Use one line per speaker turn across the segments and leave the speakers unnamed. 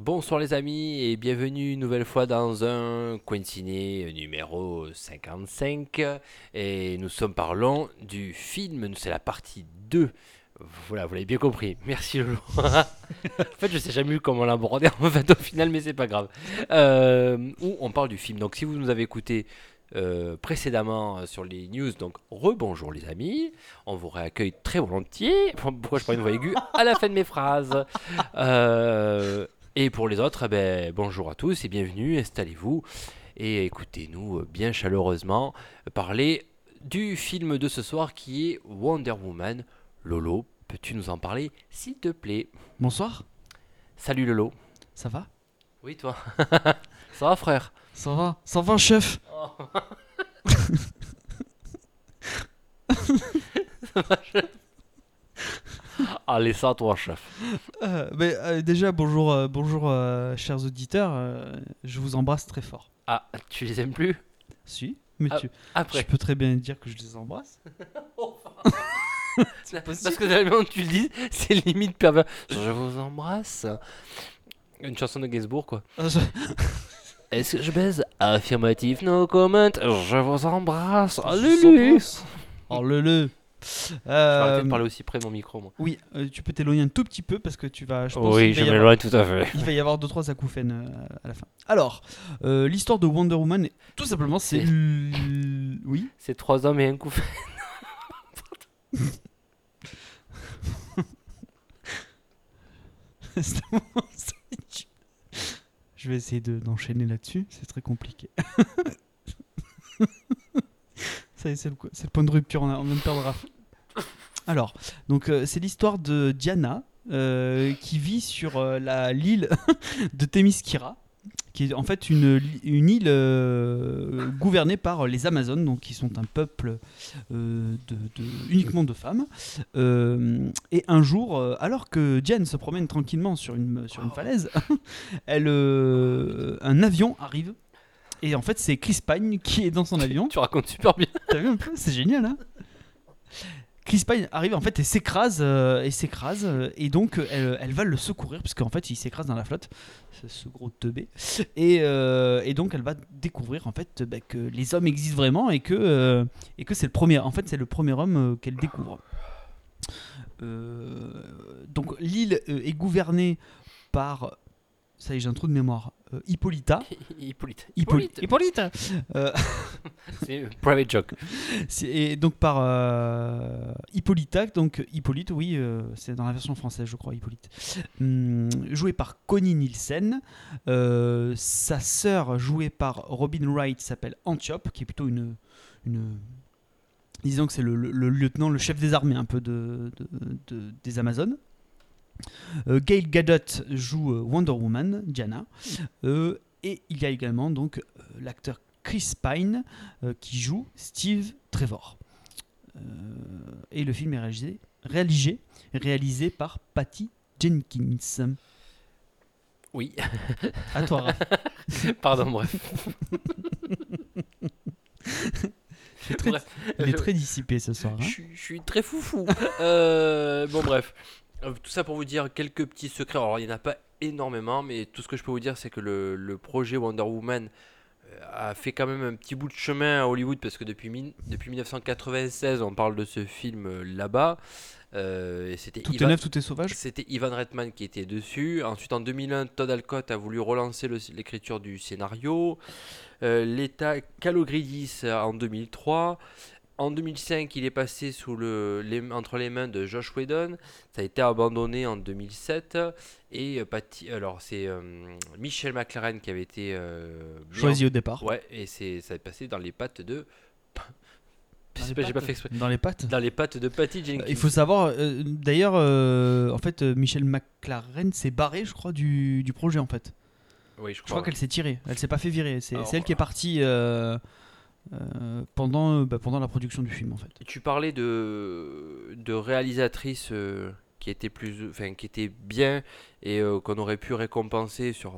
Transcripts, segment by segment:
Bonsoir les amis et bienvenue une nouvelle fois dans un coin ciné numéro 55 et nous sommes parlons du film, c'est la partie 2. Voilà, vous l'avez bien compris. Merci Lolo. en fait, je sais jamais comment l'aborder en fait au final, mais c'est pas grave. Euh, où on parle du film. Donc si vous nous avez écouté euh, précédemment sur les news, donc rebonjour les amis, on vous réaccueille très volontiers. Pourquoi je prends une voix aiguë? À la fin de mes phrases euh, Et pour les autres, eh ben, bonjour à tous et bienvenue, installez-vous et écoutez-nous bien chaleureusement parler du film de ce soir qui est Wonder Woman. Lolo, peux-tu nous en parler s'il te plaît?
Bonsoir,
Salut Lolo.
ça va?
Oui toi. Ça va frère?
Ça va. Ça va, chef?
Allez ça toi chef.
Euh, mais, euh, Déjà, bonjour, euh, bonjour euh, chers auditeurs, je vous embrasse très fort.
Ah, tu les aimes plus?
Si, mais
Ah,
tu,
Après.
je peux très bien dire que je les embrasse.
Parce que tellement tu le dis, c'est limite pervers. Je vous embrasse. Une chanson de Gainsbourg quoi. Est-ce que je baise Affirmatif, no comment? Je vous embrasse.
vous embrasse. Oh, le le.
Je vais arrêter
Euh,
de parler aussi près de mon micro moi.
oui, euh, tu peux t'éloigner un tout petit peu parce que tu vas. Je pense
Oui, je m'éloigne tout à fait.
Il va y avoir deux trois acouphènes euh, à la fin. Alors, euh, l'histoire de Wonder Woman, tout simplement, c'est. Oui.
C'est trois hommes et un
c'est- Je vais essayer de- d'enchaîner là-dessus, c'est très compliqué. Ça c'est le, point de rupture, on, a- on vient de perdre Raph. Alors, donc euh, c'est l'histoire de Diana euh, qui vit sur euh, la l'île de Themyscira, qui est en fait une, île gouvernée par les Amazones, donc qui sont un peuple de, de- uniquement de femmes. Et un jour, alors que Diane se promène tranquillement sur une, sur une falaise, elle, un avion arrive. Et en fait, c'est Chris Pine qui est dans son avion.
Tu racontes super bien.
T'as vu un peu C'est génial, hein Chris Pine arrive en fait et s'écrase euh, et s'écrase euh, et donc euh, elle, elle va le secourir parce qu'en fait il s'écrase dans la flotte ce, gros teubé et, euh, et donc elle va découvrir en fait bah, que les hommes existent vraiment et que et que c'est le premier en fait c'est le premier homme qu'elle découvre donc l'île est gouvernée par ça y est j'ai un trou de mémoire euh, Hippolyta
Hippolyte.
Hippolyte Hippolyte Euh,
C'est un private joke.
c'est- Et donc par euh, Hippolyta, donc Hippolyte, oui, euh, c'est dans la version française, je crois, Hippolyte. Hum, joué par Connie Nielsen. Euh, sa sœur, jouée par Robin Wright, s'appelle Antiope, qui est plutôt une. une disons que c'est le, le- le lieutenant, le chef des armées un peu de, de- de- des Amazones. Euh, Gail Gadot joue euh, Wonder Woman, Diana. Euh, et il y a également donc l'acteur Chris Pine qui joue Steve Trevor. Et le film est réalisé, réalisé, réalisé par Patty Jenkins.
Oui.
À toi, Raph.
Pardon, bref.
Il est très,
Bref.
il est très dissipé ce soir. hein.
Je, suis- je suis très foufou. Euh, bon, bref. Euh, Tout ça pour vous dire quelques petits secrets. Alors, il n'y en a pas énormément, mais tout ce que je peux vous dire, c'est que le, le projet Wonder Woman euh, a fait quand même un petit bout de chemin à Hollywood parce que depuis, min- depuis 1996, on parle de ce film euh, là-bas. Euh, et c'était
Tout est
Ivan-
neuf, tout est sauvage.
C'était Ivan Reitman qui était dessus. Ensuite, en 2001, Todd Alcott a voulu relancer l'écriture du scénario. Euh, L'État Calogridis en 2003. En 2005, il est passé sous le, les- entre les mains de Josh Whedon. Ça a été abandonné en 2007. Et euh, Patty- alors c'est euh, Michel McLaren qui avait été euh,
Choisi au départ.
Ouais, et c'est ça est passé dans les pattes de.
Dans les
pas- fait exprès.
Dans les pattes.
Dans les pattes de Patty Jenkins.
Il faut savoir, d'ailleurs, en fait, Michel McLaren s'est barré, je crois, du, du projet, en fait.
Oui, je
Je
crois.
crois qu'elle s'est tirée. Elle s'est pas fait virer. C'est elle qui est partie euh, pendant, euh, bah, pendant la production du film, en fait.
Tu parlais de, de réalisatrices euh, qui étaient plus, enfin qui étaient bien et euh, qu'on aurait pu récompenser sur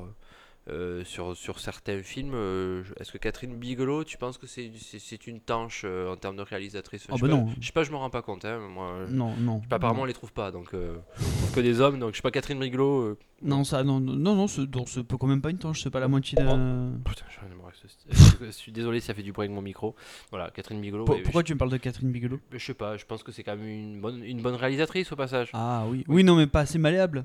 sur, sur certains films. Est-ce que Catherine Bigelow, tu penses que c'est une tanche en termes de réalisatrice?
Oh,
je,
bah
sais pas,
non.
je sais pas, je me rends pas compte. hein, moi,
Non, non.
apparemment, on les trouve pas, donc que des hommes. Donc je sais pas, Catherine Bigelow.
Non, ça, non, non, non, non, c'est quand même pas une tanche, c'est pas la moitié d'un.
Putain, j'en ai je suis désolé, ça fait du bruit avec mon micro. Voilà, Catherine Bigelow.
Pourquoi
je,
tu me parles de Catherine Bigelow?
Je sais pas, je pense que c'est quand même une bonne, une bonne réalisatrice au passage.
Ah oui. Oui, non, mais pas assez malléable.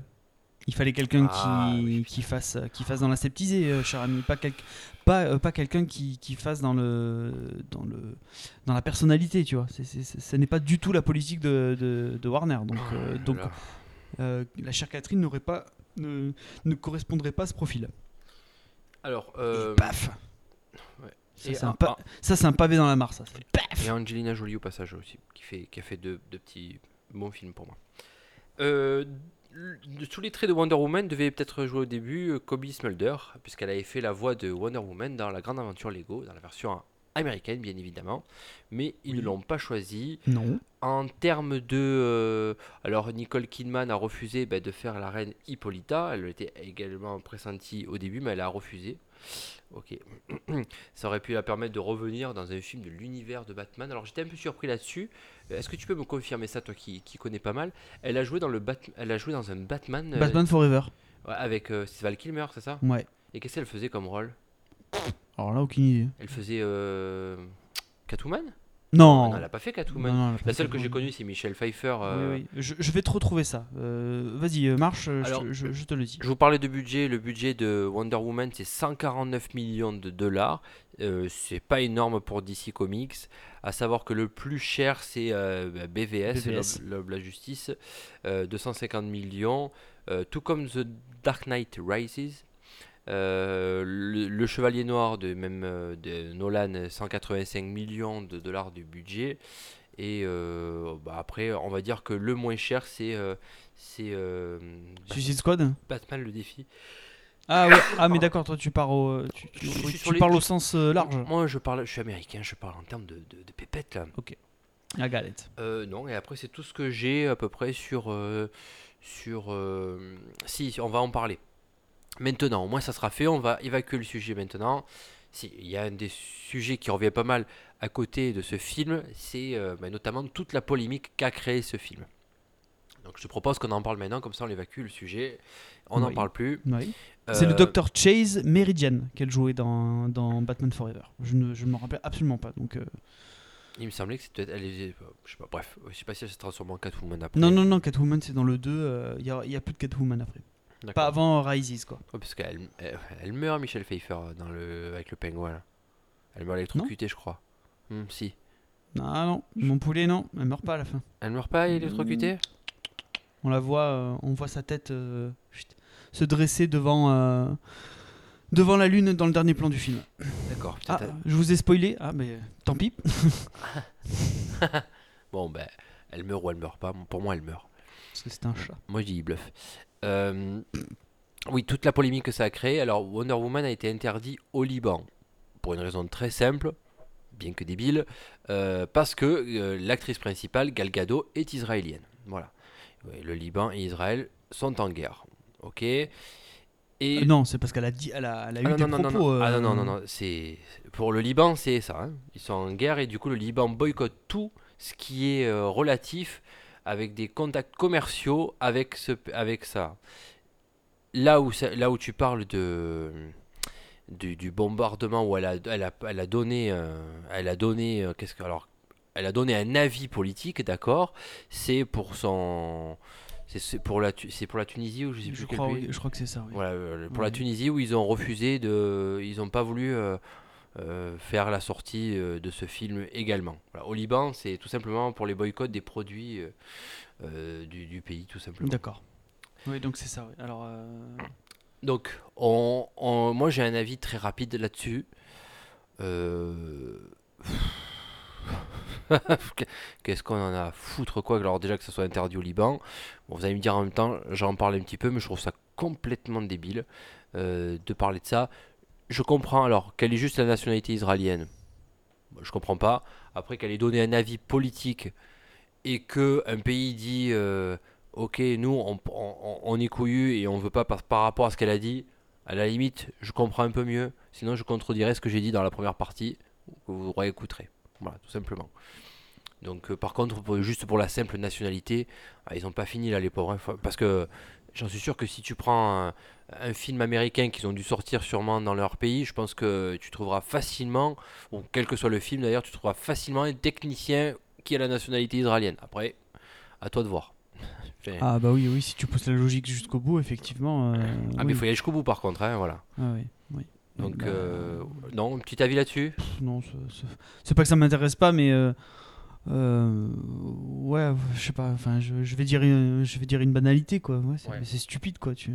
Il fallait quelqu'un
Ah,
qui,
oui,
qui, fasse, qui fasse dans l'aseptisé, euh, cher ami. Pas, quel- pas, euh, pas quelqu'un qui, qui fasse dans, le, dans, le, dans la personnalité, tu vois. C'est, c'est- c'est- ce n'est pas du tout la politique de, de, de Warner. Donc, euh,
Oh
donc
là.
euh, la chère Catherine n'aurait pas, ne, ne correspondrait pas à ce profil.
Alors, euh,
Paf. Ça, c'est un pa- pavé dans la mare, ça.
Et Angelina Jolie au passage aussi, qui, fait, qui a fait deux, deux petits bons films pour moi. Euh, de- sous les traits de Wonder Woman devait peut-être jouer au début euh, Kobe Smulder, puisqu'elle avait fait la voix de Wonder Woman dans la grande aventure Lego, dans la version américaine bien évidemment, mais ils ne
Oui.
l'ont pas choisi.
Non.
En termes de... euh, alors Nicole Kidman a refusé bah, de faire la reine Hippolyta, elle était également pressentie au début, mais elle a refusé. Ok. Ça aurait pu la permettre de revenir dans un film de l'univers de Batman. Alors j'étais un peu surpris là-dessus. Euh, Est-ce que tu peux me confirmer ça, toi qui, qui connais pas mal? Elle a joué dans le Bat- elle a joué dans un Batman, euh,
Batman Forever.
ouais, avec euh, c'est Val Kilmer, c'est ça?
Ouais.
Et qu'est-ce qu'elle faisait comme rôle?
Alors là, aucune idée.
Elle faisait euh, Catwoman?
Non.
Non, elle a pas fait Catwoman.
Non,
La seule que j'ai connue, c'est Michelle Pfeiffer. euh,
Oui, oui. Je, je vais te retrouver ça. Euh, Vas-y, euh, marche, je, te- je- je te le dis.
Je vous parlais de budget. Le budget de Wonder Woman, c'est 149 millions de dollars. Euh, c'est pas énorme pour DC Comics. À savoir que le plus cher, c'est BVS,
BVS.
la Justice, euh, 250 millions. Tout comme The Dark Knight Rises. Euh, le, le Chevalier Noir de même euh, de Nolan, 185 millions de dollars de budget. Et euh, bah, après, on va dire que le moins cher, c'est euh, c'est
Suicide Squad
Batman le défi.
Ah ouais. Ah mais d'accord, toi tu pars au, tu,
les-
parles au sens large.
Moi, je parle, je suis américain, je parle en termes de, de, de pépettes là.
La galette.
Non, et après c'est tout ce que j'ai à peu près sur sur. si, on va en parler. Maintenant, au moins ça sera fait. On va évacuer le sujet maintenant. Il y a un des sujets qui revient pas mal à côté de ce film, c'est euh, bah, notamment toute la polémique qu'a créé ce film. Donc je te propose qu'on en parle maintenant, comme ça on évacue le sujet. On n'en
Oui.
parle plus.
Oui. C'est le
Euh,
docteur Chase Meridian qu'elle jouait dans, dans Batman Forever. Je ne, je me rappelle absolument pas. Donc, euh,
Il me semblait que c'était. Est- je sais pas, bref, je sais pas si elle se transforme en Catwoman après.
Non, non, non, Catwoman c'est dans le 2. Il n'y a plus de Catwoman après. Pas avant Rises quoi.
Ouais, parce qu'elle elle, elle meurt, Michel Pfeiffer, dans le, avec le pingouin. là. Elle meurt électrocutée, je crois. Hmm, si.
Non, non, mon poulet non, elle meurt pas à la fin.
Elle meurt pas électrocutée?
On la voit, euh, on voit sa tête euh, chut, se dresser devant, euh, devant la lune dans le dernier plan du film.
D'accord.
Ah, je vous ai spoilé. Ah, mais tant pis.
Bon, ben, elle meurt ou elle meurt pas. Pour moi, elle meurt.
Parce que c'est un chat.
Moi, je dis. Euh, oui, toute la polémique que ça a créé. Alors, Wonder Woman a été interdit au Liban. Pour une raison très simple, bien que débile. euh, parce que euh, l'actrice principale, Gal Gadot, est israélienne. Voilà. Ouais, le Liban et Israël sont en guerre. Ok et
Euh, non, c'est parce qu'elle a dit, elle a, elle a eu
Ah non,
des
non, non, non,
propos.
non. Ah non, non,
euh,
non, non, c'est pour le Liban, c'est ça. hein. Ils sont en guerre et du coup, le Liban boycotte tout ce qui est euh, relatif avec des contacts commerciaux avec ce, avec ça. Là où, ça- là où tu parles de du, du bombardement où elle a, elle a, elle a donné, euh, elle a donné, euh, qu'est-ce que alors, elle a donné un avis politique, d'accord. C'est pour son, c'est- pour la, c'est pour la Tunisie ou je sais plus
Je
quel
crois,
pays.
oui, je crois que c'est ça. oui.
Voilà, pour la
Oui.
Tunisie où ils ont refusé de, ils n'ont pas voulu euh, euh, faire la sortie euh, de ce film également. Voilà, Au Liban, c'est tout simplement pour les boycotts des produits euh, du, du pays, tout simplement.
D'accord. Oui, donc c'est ça. oui. Alors,
Donc, on, on- moi j'ai un avis très rapide là-dessus. Qu'est-ce qu'on en a à foutre quoi Alors déjà que ça soit interdit au Liban. Bon, vous allez me dire en même temps, j'en parle un petit peu, mais je trouve ça complètement débile de parler de ça. Je comprends alors qu'elle ait juste la nationalité israélienne. Je comprends pas. Après qu'elle ait donné un avis politique et que un pays dit euh, ok nous on, on, est couillu et on veut pas par, rapport à ce qu'elle a dit. À la limite, je comprends un peu mieux. Sinon, je contredirai ce que j'ai dit dans la première partie, que vous réécouterez. Voilà, tout simplement. Donc, euh, par contre, juste pour la simple nationalité, ah, ils n'ont pas fini là, les pauvres. hein. Parce que j'en suis sûr que si tu prends un, un film américain qu'ils ont dû sortir sûrement dans leur pays, je pense que tu trouveras facilement, ou quel que soit le film d'ailleurs, tu trouveras facilement un technicien qui a la nationalité israélienne. Après, à toi de voir.
Ah bah oui, oui, si tu pousses la logique jusqu'au bout, effectivement. euh,
ah, mais il faut y aller jusqu'au bout par contre, hein, voilà.
Ah oui, oui.
Donc,
Bah,
euh, non, petit avis là-dessus?
non, c'est pas que ça m'intéresse pas, mais euh, euh, ouais, je sais pas. Enfin, je, je vais dire, une, je vais dire une banalité, quoi. Ouais, c'est
Ouais.
stupide, quoi. Tu,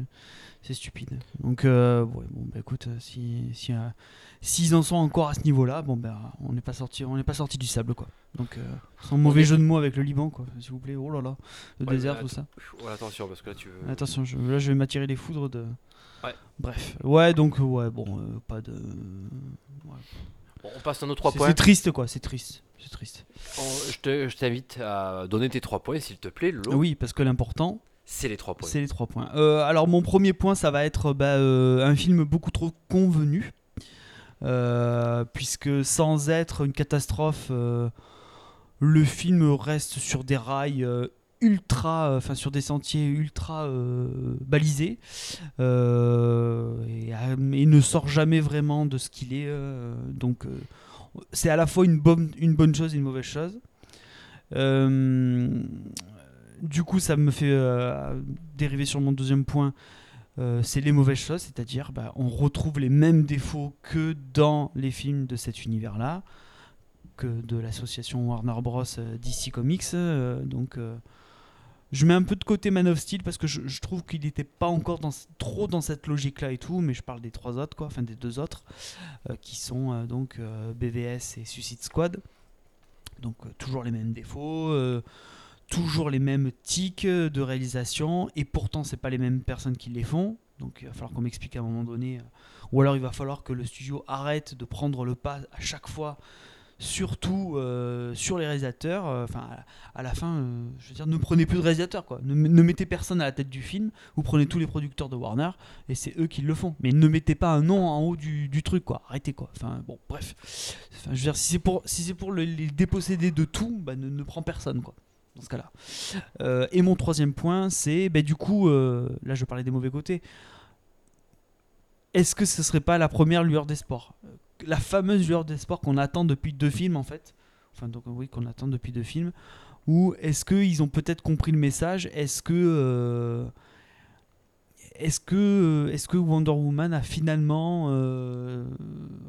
c'est stupide. Donc, euh, ouais, bon, bah écoute, euh, si, si, euh, s'ils en sont encore à ce niveau-là, bon, ben, on n'est pas sorti, on n'est pas sorti du sable, quoi. Donc, sans mauvais
est-
jeu de mots avec le Liban, quoi. S'il vous plaît. Oh là là, le
Ouais,
désert, tout ça.
Attention, parce que là tu veux.
Attention, je- là je vais m'attirer les foudres de.
Ouais.
Bref. Ouais, donc, ouais, bon, pas de.
Bon, on passe à nos trois points.
C'est triste, quoi, c'est triste. C'est triste.
Je te- je t'invite à donner tes trois points, s'il te plaît, Lolo.
Oui, parce que l'important,
C'est les trois points.
c'est les trois points. Euh, alors, mon premier point, ça va être bah, euh, un film beaucoup trop convenu. Euh, puisque sans être une catastrophe, le film reste sur des rails ultra, enfin sur des sentiers ultra balisés, et, et ne sort jamais vraiment de ce qu'il est. donc, c'est à la fois une bonne, chose et une mauvaise chose. Euh, du coup, ça me fait euh, dériver sur mon deuxième point. Euh, c'est les mauvaises choses, c'est-à-dire bah, on retrouve les mêmes défauts que dans les films de cet univers-là, que de l'association Warner Bros. DC Comics. donc, je mets un peu de côté Man of Steel parce que je, trouve qu'il n'était pas encore trop dans cette logique-là et tout, mais je parle des trois autres, enfin des deux autres, euh, qui sont euh, donc euh, BVS et Suicide Squad. Donc euh, toujours les mêmes défauts, toujours les mêmes tics de réalisation, et pourtant c'est pas les mêmes personnes qui les font. Donc il va falloir qu'on m'explique à un moment donné, ou alors il va falloir que le studio arrête de prendre le pas à chaque fois, surtout euh, sur les réalisateurs. Euh, à, la fin, euh, je veux dire, ne prenez plus de réalisateurs quoi, ne, ne mettez personne à la tête du film. Vous prenez tous les producteurs de Warner et c'est eux qui le font. Mais ne mettez pas un nom en haut du, truc quoi. Arrêtez quoi. Enfin bon bref. Si c'est pour les déposséder de tout, bah, ne, ne prends personne quoi. Dans ce cas-là. Et mon troisième point, c'est bah, du coup, là je parlais des mauvais côtés. Est-ce que ce serait pas la première lueur des sports? La fameuse lueur des sports qu'on attend depuis deux films en fait. Enfin donc oui qu'on attend depuis deux films. Ou est-ce qu'ils ont peut-être compris le message? Est-ce que euh, est-ce Wonder Woman a finalement euh,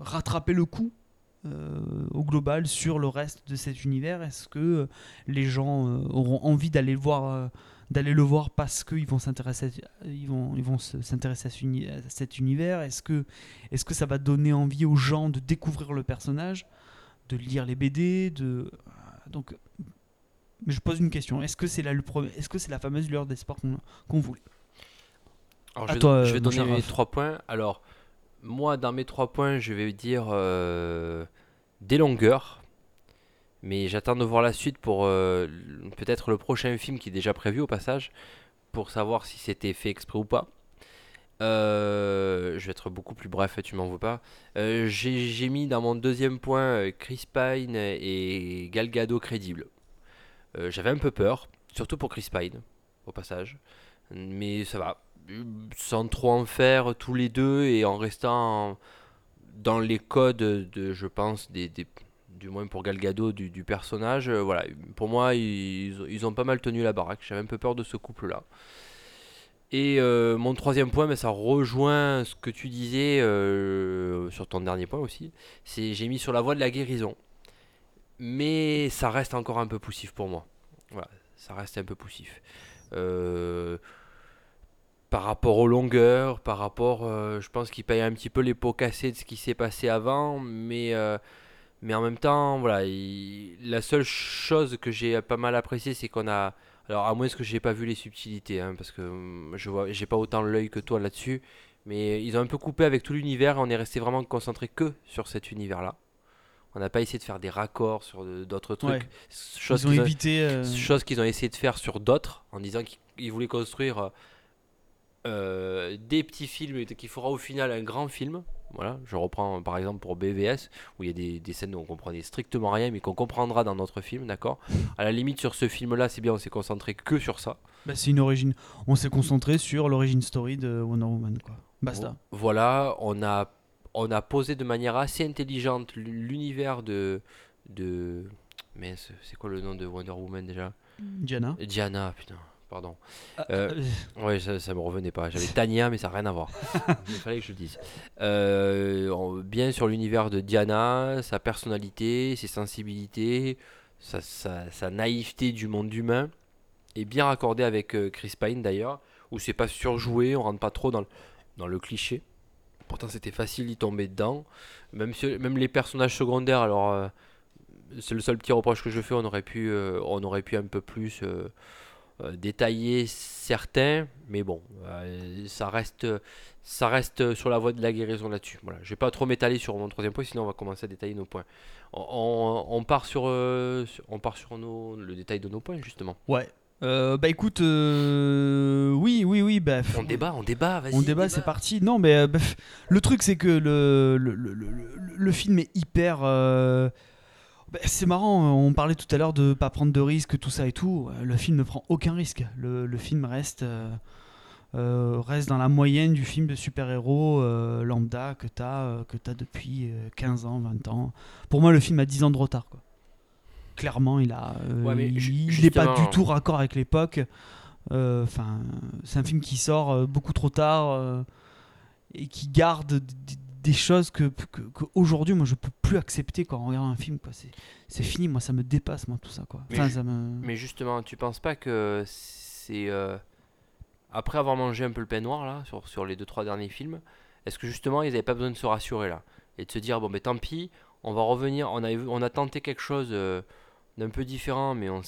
rattrapé le coup euh, au global sur le reste de cet univers? Est-ce que les gens auront envie d'aller le voir d'aller le voir parce qu'ils vont s'intéresser à- ils vont ils vont se- s'intéresser à, ce uni- à cet univers Est-ce que est-ce que ça va donner envie aux gens de découvrir le personnage, de lire les BD, de donc mais je pose une question. Est-ce que c'est la, le premier- est-ce que c'est la fameuse lueur d'espoir qu'on qu'on voulait?
Alors,
À
je vais,
toi,
je vais
mon
donner mes trois points. Alors, moi, dans mes trois points, je vais dire euh, des longueurs. Mais j'attends de voir la suite pour euh, peut-être le prochain film qui est déjà prévu au passage, pour savoir si c'était fait exprès ou pas. Euh, je vais être beaucoup plus bref, tu m'en veux pas. Euh, J'ai mis dans mon deuxième point Chris Pine et Gal Gadot crédibles. J'avais un peu peur, surtout pour Chris Pine, au passage. Mais ça va, sans trop en faire tous les deux et en restant dans les codes de, je pense, des- du moins pour Gal Gadot, du, du personnage. euh, voilà, pour moi, ils, ont pas mal tenu la baraque. J'avais un peu peur de ce couple-là. Et euh, mon troisième point, mais ça rejoint ce que tu disais euh, sur ton dernier point aussi. C'est j'ai mis sur la voie de la guérison. Mais ça reste encore un peu poussif pour moi. Voilà, ça reste un peu poussif. Par rapport aux longueurs, par rapport, je pense qu'il paye un petit peu les pots cassés de ce qui s'est passé avant, mais, mais en même temps, voilà, il- la seule chose que j'ai pas mal apprécié, c'est qu'on a, alors à moins que j'ai pas vu les subtilités, hein, parce que hum, je vois, j'ai pas autant l'œil que toi là-dessus, mais ils ont un peu coupé avec tout l'univers, on est resté vraiment concentré que sur cet univers-là. On n'a pas essayé de faire des raccords sur d'autres trucs,
Ouais.
chose
Ils ont
qu'ils ont-
évité. euh,
chose qu'ils ont essayé de faire sur d'autres en disant qu'ils ils voulaient construire euh, des petits films et qui fera au final un grand film. Voilà, je reprends par exemple pour BVS, où il y a des, des scènes où on comprenait strictement rien, mais qu'on comprendra dans notre film, d'accord? À la limite, sur ce film-là, c'est bien, on s'est concentré que sur ça.
Bah, c'est une origine. On s'est concentré sur l'origine story de Wonder Woman, quoi. Basta.
Voilà, on a, on a posé de manière assez intelligente l'univers de. de mais c'est quoi le nom de Wonder Woman déjà?
Diana.
Diana, putain, pardon.
Ah,
Euh, Ouais, ça, ça me revenait pas. J'avais Tania, mais ça n'a rien à voir. Il fallait que je le dise. Euh, bien sur l'univers de Diana, sa personnalité, ses sensibilités, sa, sa- sa naïveté du monde humain, et bien raccordé avec euh, Chris Pine d'ailleurs, où c'est pas surjoué, on rentre pas trop dans le, dans le cliché. Pourtant, c'était facile d'y tomber dedans. Même, si- même les personnages secondaires, alors euh, c'est le seul petit reproche que je fais, on aurait pu, euh, on aurait pu un peu plus. euh, euh, détailler certains, mais bon, euh, ça reste, ça reste sur la voie de la guérison là-dessus. Voilà, je vais pas trop m'étaler sur mon troisième point, sinon on va commencer à détailler nos points. On, part sur, euh, sur- on part sur nos, le détail de nos points justement.
Ouais. Euh, bah écoute, euh, oui, oui, oui, bah,
On débat, on débat, vas-y.
On débat, c'est parti. Non, mais bref, le truc, c'est que le, le, le, le- le- le film est hyper. euh, bah, c'est marrant, on parlait tout à l'heure de pas prendre de risques, tout ça et tout. Euh, Le film ne prend aucun risque. Le, le film reste, euh, euh, reste dans la moyenne du film de super-héros euh, lambda que tu as, depuis euh, 15 ans, 20 ans. Pour moi, le film a 10 ans de retard. Quoi. Clairement, il a, euh,
Ouais,
il n'est pas du tout raccord avec l'époque. Euh, Enfin, c'est un film qui sort euh, beaucoup trop tard euh, et qui garde des choses que, que, que aujourd'hui moi je peux plus accepter quand on regarde un film quoi. C'est, c'est fini, moi ça me dépasse moi tout ça quoi.
Mais
Enfin,
ju-
ça me...
Mais justement, tu penses pas que c'est euh, après avoir mangé un peu le pain noir là sur, sur les deux trois derniers films, est-ce que justement ils n'avaient pas besoin de se rassurer là? Et de se dire bon mais tant pis, on va revenir, on a on a tenté quelque chose euh, d'un peu différent, mais on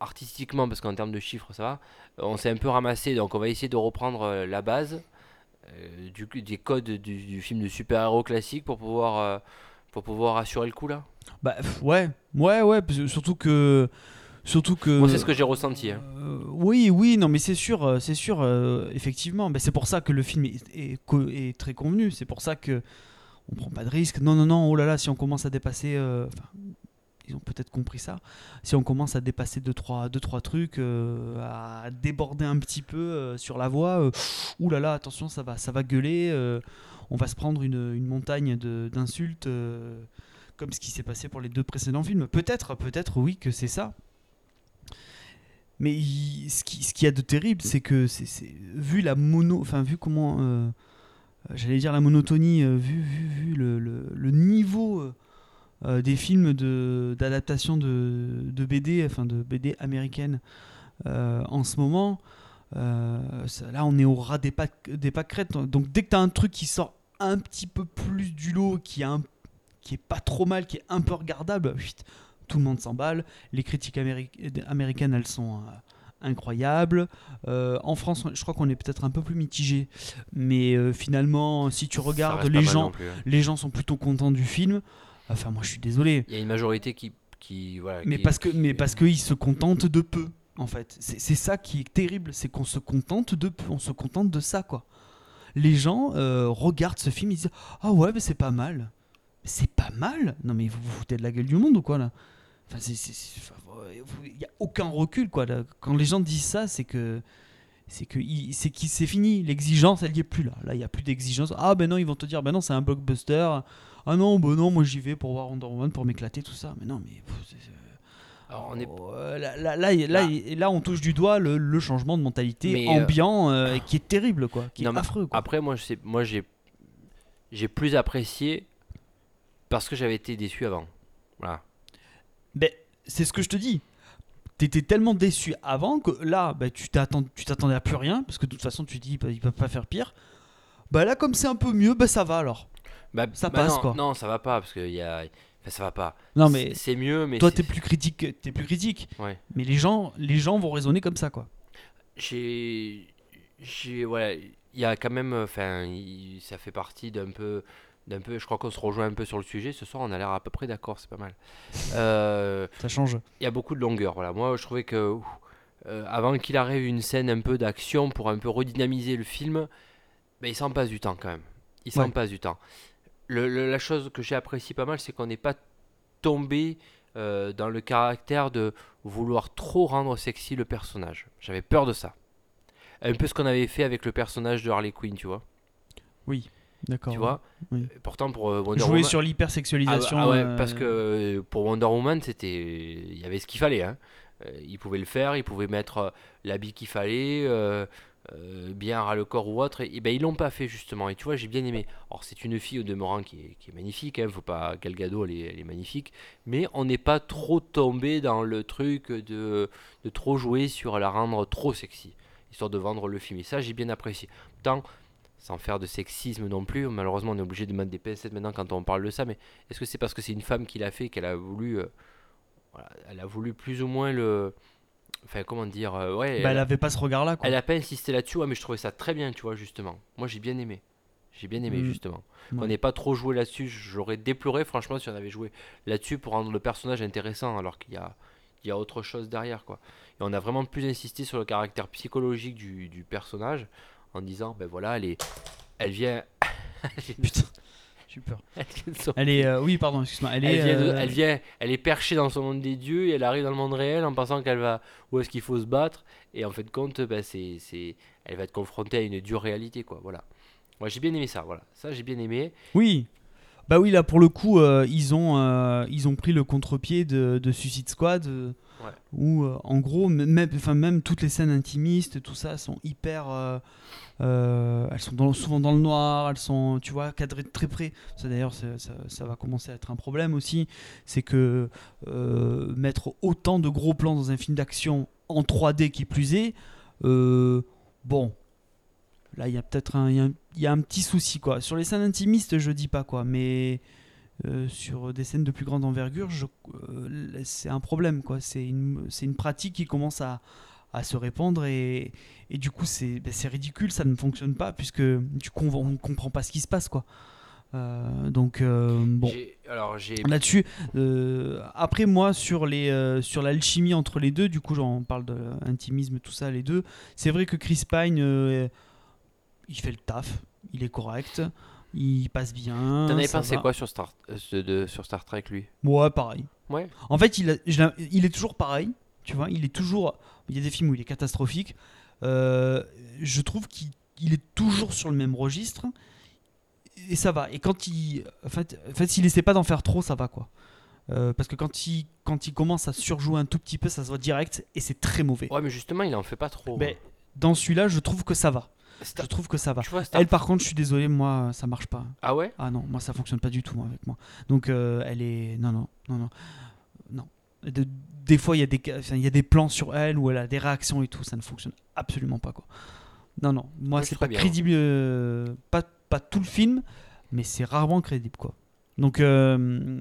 artistiquement parce qu'en termes de chiffres ça va, on s'est un peu ramassé donc on va essayer de reprendre euh, la base du, des codes du, du film de super-héros classique pour pouvoir euh, pour pouvoir assurer le coup là?
Bah ouais, ouais, ouais, surtout que. Surtout que.
Moi c'est ce que j'ai ressenti. hein.
Euh, oui, oui, non, mais c'est sûr, euh, c'est sûr, euh, effectivement. Bah, c'est pour ça que le film est, est co- est très convenu. C'est pour ça que on prend pas de risque. Non, non, non. Oh là là, si on commence à dépasser, euh, ils ont peut-être compris ça. Si on commence à dépasser deux trois, deux, trois trucs, euh, à déborder un petit peu euh, sur la voie, euh, ouh là là, attention, ça va, ça va gueuler. euh, on va se prendre une, une montagne d'insultes. comme ce qui s'est passé pour les deux précédents films. Peut-être, peut-être, oui, que c'est ça. Mais ce qui, ce qu'il y a de terrible, c'est que c'est- vu la mono, enfin vu comment, j'allais dire la monotonie, vu, vu, vu le- le niveau euh, des films d'adaptation de, de BD, enfin de BD américaine euh, en ce moment, euh, ça- là on est au ras des, des pâquerettes. Donc dès que tu as un truc qui sort un petit peu plus du lot, qui, a un- qui est pas trop mal, qui est un peu regardable, tout le monde s'emballe. Les critiques améri- américaines, elles sont incroyables. Euh, en France, je crois qu'on est peut-être un peu plus mitigé, mais euh, finalement, si tu regardes, les gens,
plus, hein.
les gens sont plutôt contents du film. Enfin, moi, je suis désolé,
Il y a une majorité qui. qui voilà,
mais
qui-
parce que,
qui-
mais parce qu'ils se contentent de peu. En fait, c'est ça qui est terrible, c'est qu'on se contente de peu, on se contente de ça, quoi. Les gens euh, regardent ce film, ils disent ah ouais, mais c'est pas mal. C'est pas mal Non mais vous vous foutez de la gueule du monde ou quoi là? Enfin, il n'y a aucun recul quoi. là. Quand les gens disent ça, c'est que c'est que c'est qui c'est fini. L'exigence, elle y est plus là. Là, il y a plus d'exigence. Ah ben non, ils vont te dire ben non, c'est un blockbuster. Ah non, ben non, moi j'y vais pour voir Wonder Woman pour m'éclater tout ça. Mais non, mais pff, c'est- c'est-
Alors, on est.
Oh, là, là, là, là,
Bah.
là, on touche du doigt le, le changement de mentalité
Mais, euh,
ambiant euh, qui est terrible quoi, qui
Non,
est affreux quoi.
Après, moi, moi, j'ai, j'ai plus apprécié parce que j'avais été déçu avant. Voilà.
Ben, c'est ce que je te dis. T'étais tellement déçu avant que là, ben, tu t'attends- tu t'attendais à plus rien parce que de toute façon, tu dis bah, ils peuvent pas faire pire. Bah là, comme c'est un peu mieux, bah ça va alors.
Bah,
Ça
bah
passe,
non,
quoi.
Non, ça va pas parce que y a. Enfin, ça va pas.
Non mais
C'est- mieux, mais
toi, t'es plus critique, t'es plus critique.
Ouais.
Mais les gens, les gens vont raisonner comme ça quoi.
j'ai j'ai ouais il y a quand même enfin ça fait partie d'un peu d'un peu je crois qu'on se rejoint un peu sur le sujet ce soir on a l'air à peu près d'accord c'est pas mal Euh,
Ça change.
il y a beaucoup de longueur voilà moi je trouvais que ouf, euh, avant qu'il arrive une scène un peu d'action pour un peu redynamiser le film Ben, il s'en passe du temps quand même. Il s'en
Ouais.
passe du temps. Le- le- la chose que j'ai apprécié pas mal, c'est qu'on n'est pas tombé euh, dans le caractère de vouloir trop rendre sexy le personnage. J'avais peur de ça. Un peu ce qu'on avait fait avec le personnage de Harley Quinn, tu vois.
Oui, d'accord.
Tu vois
Oui.
Pourtant, pour euh, Wonder
Jouer
Woman.
sur
Ah,
l'hypersexualisation.
ah ouais,
euh,
parce que pour Wonder Woman, c'était, il y avait ce qu'il fallait. Hein. Il pouvait le faire, il pouvait mettre l'habit qu'il fallait, euh, euh, bien ras le corps ou autre. Et, ben ils l'ont pas fait justement. Et tu vois, j'ai bien aimé. Alors c'est une fille au demeurant qui est, qui est magnifique. Hein. Faut pas Gal Gadot, elle est, elle est magnifique. Mais on n'est pas trop tombé dans le truc de, de trop jouer sur la rendre trop sexy, histoire de vendre le film. Et ça, j'ai bien apprécié. Tant sans faire de sexisme non plus. Malheureusement, on est obligé de mettre des pincettes maintenant quand on parle de ça. Mais est-ce que c'est parce que c'est une femme qui l'a fait qu'elle a voulu, euh, elle a voulu plus ou moins le, enfin comment dire, euh, ouais,
bah, elle
elle,
avait pas ce regard-là. quoi.
elle a pas insisté là-dessus. Ouais, mais je trouvais ça très bien, tu vois justement. Moi, j'ai bien aimé. J'ai bien aimé
Mm.
justement. On n'est pas trop joué là-dessus. J'aurais déploré franchement si on avait joué là-dessus pour rendre le personnage intéressant, alors qu'il y a, il y a autre chose derrière quoi. Et on a vraiment plus insisté sur le caractère psychologique du, du personnage en disant, ben voilà, elle est, elle vient,
Putain, j'ai peur.
elle
est. euh, Oui, pardon, excuse-moi. Elle,
Elle
est.
vient, de-
euh,
elle vient, elle est perchée dans son monde des dieux et elle arrive dans le monde réel en pensant qu'elle va où est-ce qu'il faut se battre et en fait de compte, c'est, c'est, elle va être confrontée à une dure réalité quoi. Voilà. Moi j'ai bien aimé ça. Voilà, ça j'ai bien aimé.
Oui. Bah oui, là pour le coup, euh, ils, ont, euh, ils ont pris le contre-pied de, de Suicide Squad, euh,
Ouais.
où euh, en gros, m- même, enfin, même toutes les scènes intimistes, tout ça, sont hyper. euh, euh, elles sont souvent dans le noir, elles sont, tu vois, cadrées de très près. Ça d'ailleurs, ça, va commencer à être un problème aussi. C'est que euh, mettre autant de gros plans dans un film d'action en 3D qui plus est, euh, bon, Là, il y a peut-être un, y y a un petit souci quoi. Sur les scènes intimistes, je dis pas quoi, mais sur des scènes de plus grande envergure, c'est un problème quoi. C'est une, c'est une pratique qui commence à, à se répandre et, et du coup c'est ben, c'est ridicule, ça ne fonctionne pas puisque du coup on ne comprend pas ce qui se passe quoi. Euh, donc euh, bon.
J'ai- alors j'ai
Là-dessus, euh, après moi sur les euh, sur l'alchimie entre les deux, du coup j'en parle de intimisme tout ça les deux. C'est vrai que Chris Pine, euh, il fait le taf, il est correct, il passe bien.
T'en avais pensé
va.
quoi sur Star, euh, de, sur Star Trek, lui?
Ouais, pareil.
Ouais.
En fait, il, a- je l'ai- il est toujours pareil, tu vois. Il est toujours. Il y a des films où il est catastrophique. Euh, je trouve qu'il il est toujours sur le même registre et ça va. Et quand il, en fait, en fait s'il essaie pas d'en faire trop, ça va quoi. Euh, parce que quand il, quand il commence à surjouer un tout petit peu, ça se voit direct et c'est très mauvais.
Ouais, mais justement, il en fait pas trop.
Mais dans celui-là, je trouve que ça va.
Star-
Je trouve que ça va.
Tu vois, Star-
Elle, par contre, je suis désolé, moi, ça marche pas.
Ah ouais?
Ah non, moi ça fonctionne pas du tout moi, avec moi. Donc euh, elle est non non non non non. De- des fois il y a des ca- enfin, il y a des plans sur elle où elle a des réactions et tout, ça ne fonctionne absolument pas quoi. Non non, moi
Ouais,
c'est pas
bien.
crédible, euh, pas pas tout le film, mais c'est rarement crédible quoi. Donc euh,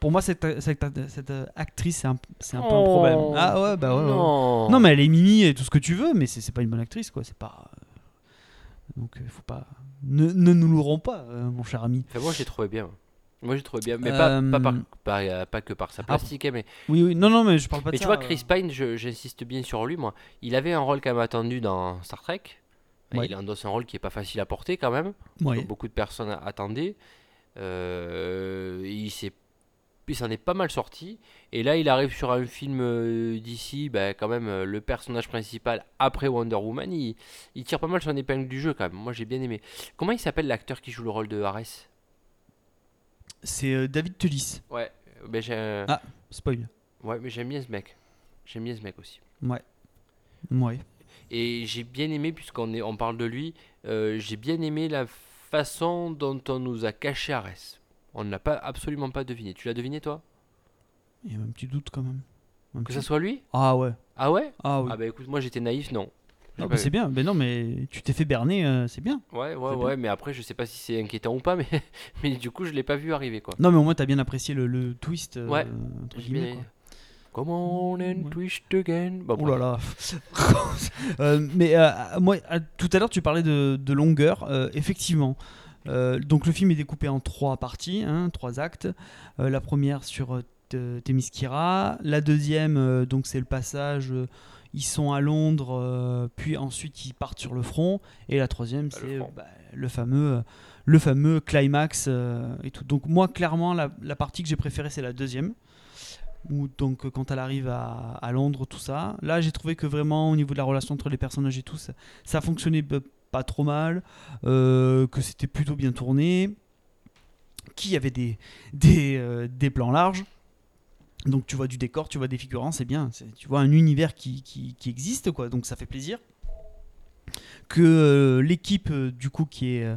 pour moi cette, cette, cette actrice c'est un, c'est un peu un problème.
Oh,
Ah ouais bah ouais. ouais.
Non.
Non mais elle est mimi et tout ce que tu veux, mais c'est c'est pas une bonne actrice quoi. C'est pas donc il faut pas ne, ne nous l'aurons pas euh, mon cher ami.
Enfin, moi, j'ai trouvé bien. Moi, j'ai trouvé bien. Mais pas,
Euh,
pas, par- euh, pas que par sa plastique, hein, mais,
Oui, oui, non, non, mais je parle pas
mais
de
tu
ça.
vois, Chris Pine, je- j'insiste bien sur lui, moi. Il avait un rôle quand même attendu dans Star Trek.
Ouais.
Il endosse un rôle qui est pas facile à porter quand même.
euh, ouais.
beaucoup de personnes attendaient. Euh, il s'est il s'en est pas mal sorti et là il arrive sur un film euh, d'ici ben, quand même euh, le personnage principal après Wonder Woman il, il tire pas mal son épingle du jeu quand même moi j'ai bien aimé comment il s'appelle l'acteur qui joue le rôle de Ares
C'est euh, David Tullis.
ouais ben j'ai
Ah. Spoil.
ouais mais j'aime bien ce mec j'aime bien ce mec aussi
Ouais. Ouais.
et j'ai bien aimé puisqu'on on parle de lui euh, j'ai bien aimé la façon dont on nous a caché Ares on ne l'a pas absolument pas deviné tu l'as deviné toi?
Il y a un petit doute quand même. Un
que
petit-
ça soit lui?
Ah ouais.
ah ouais?
Ah oui.
Ah bah écoute, moi j'étais naïf, non.
Ah, bah, c'est bien. Mais non, mais tu t'es fait berner, euh, c'est bien.
Ouais, ouais, ouais, mais après je sais pas si c'est inquiétant ou pas, mais, mais du coup je l'ai pas vu arriver quoi.
Non, mais au moins t'as bien apprécié le, le twist. euh,
Ouais.
entre guillemets, quoi.
Come on and
Ouais.
twist again. Bah,
Oh là là. Euh, mais euh, moi, tout à l'heure, tu parlais de, de longueur. euh, effectivement. Euh, donc le film est découpé en trois parties, hein, trois actes. Euh, la première sur euh, T- Themyscira. La deuxième, euh, donc c'est le passage. euh, ils sont à Londres, euh, puis ensuite ils partent sur le front. Et la troisième,
Bah, le
c'est bah, le fameux, euh, le fameux climax euh, et tout. Donc moi, clairement, la, la partie que j'ai préférée, c'est la deuxième. Où donc quand elle arrive à, à Londres, tout ça. Là, j'ai trouvé que vraiment au niveau de la relation entre les personnages et tout, ça, ça fonctionnait pas trop mal, euh, que c'était plutôt bien tourné, qu'il y avait des, des, des plans larges. Donc tu vois du décor, tu vois des figurants, c'est bien. c'est- Tu vois un univers qui, qui, qui existe, quoi. Donc ça fait plaisir. Que euh, l'équipe, euh, du coup, qui est, euh,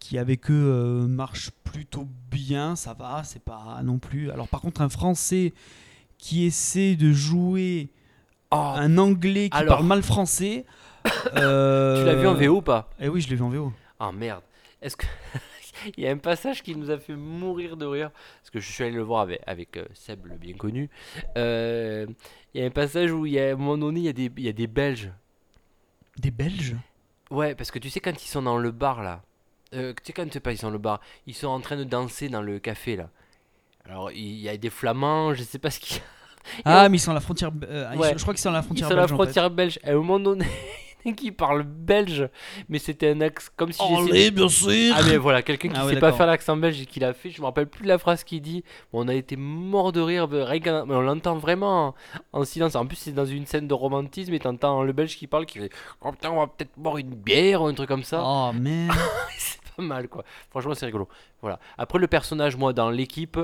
qui avec eux euh, marche plutôt bien, ça va, c'est pas non plus. Alors par contre, un Français qui essaie de jouer
Oh,
un Anglais qui
Alors.
parle mal français.
tu l'as vu en VO ou pas?
Eh oui, je l'ai vu en VO.
Ah merde. Est-ce que. Il y a un passage qui nous a fait mourir de rire. Parce que je suis allé le voir avec, avec euh, Seb, le bien connu. Euh, Il y a un passage où il y a, à un moment donné, il y a des, il y a des Belges.
Des Belges?
Ouais, parce que tu sais, quand ils sont dans le bar là. euh, tu sais, quand pas, ils sont dans le bar. Ils sont en train de danser dans le café là. Alors, il y a des Flamands, je sais pas ce qu'il y a.
Ah, mais ils sont à la frontière. euh, ils
Ouais.
sont- je crois qu'ils sont à la
Ils
frontière
sont à la
belge, en fait.
frontière belge. À un moment donné, qui parle belge, mais c'était un accent comme si j'essayais-
Allez, bien sûr
Ah mais voilà, quelqu'un qui
Ah ouais,
sait pas faire l'accent belge et qui l'a fait, je me rappelle plus de la phrase qu'il dit. Bon, on a été mort de rire, mais on l'entend vraiment en, en silence. En plus, c'est dans une scène de romantisme et t'entends le belge qui parle qui fait Oh putain, on va peut-être boire une bière ou un truc comme ça.
Oh, merde
c'est pas mal quoi. Franchement, c'est rigolo. Voilà. Après, le personnage, moi, dans l'équipe,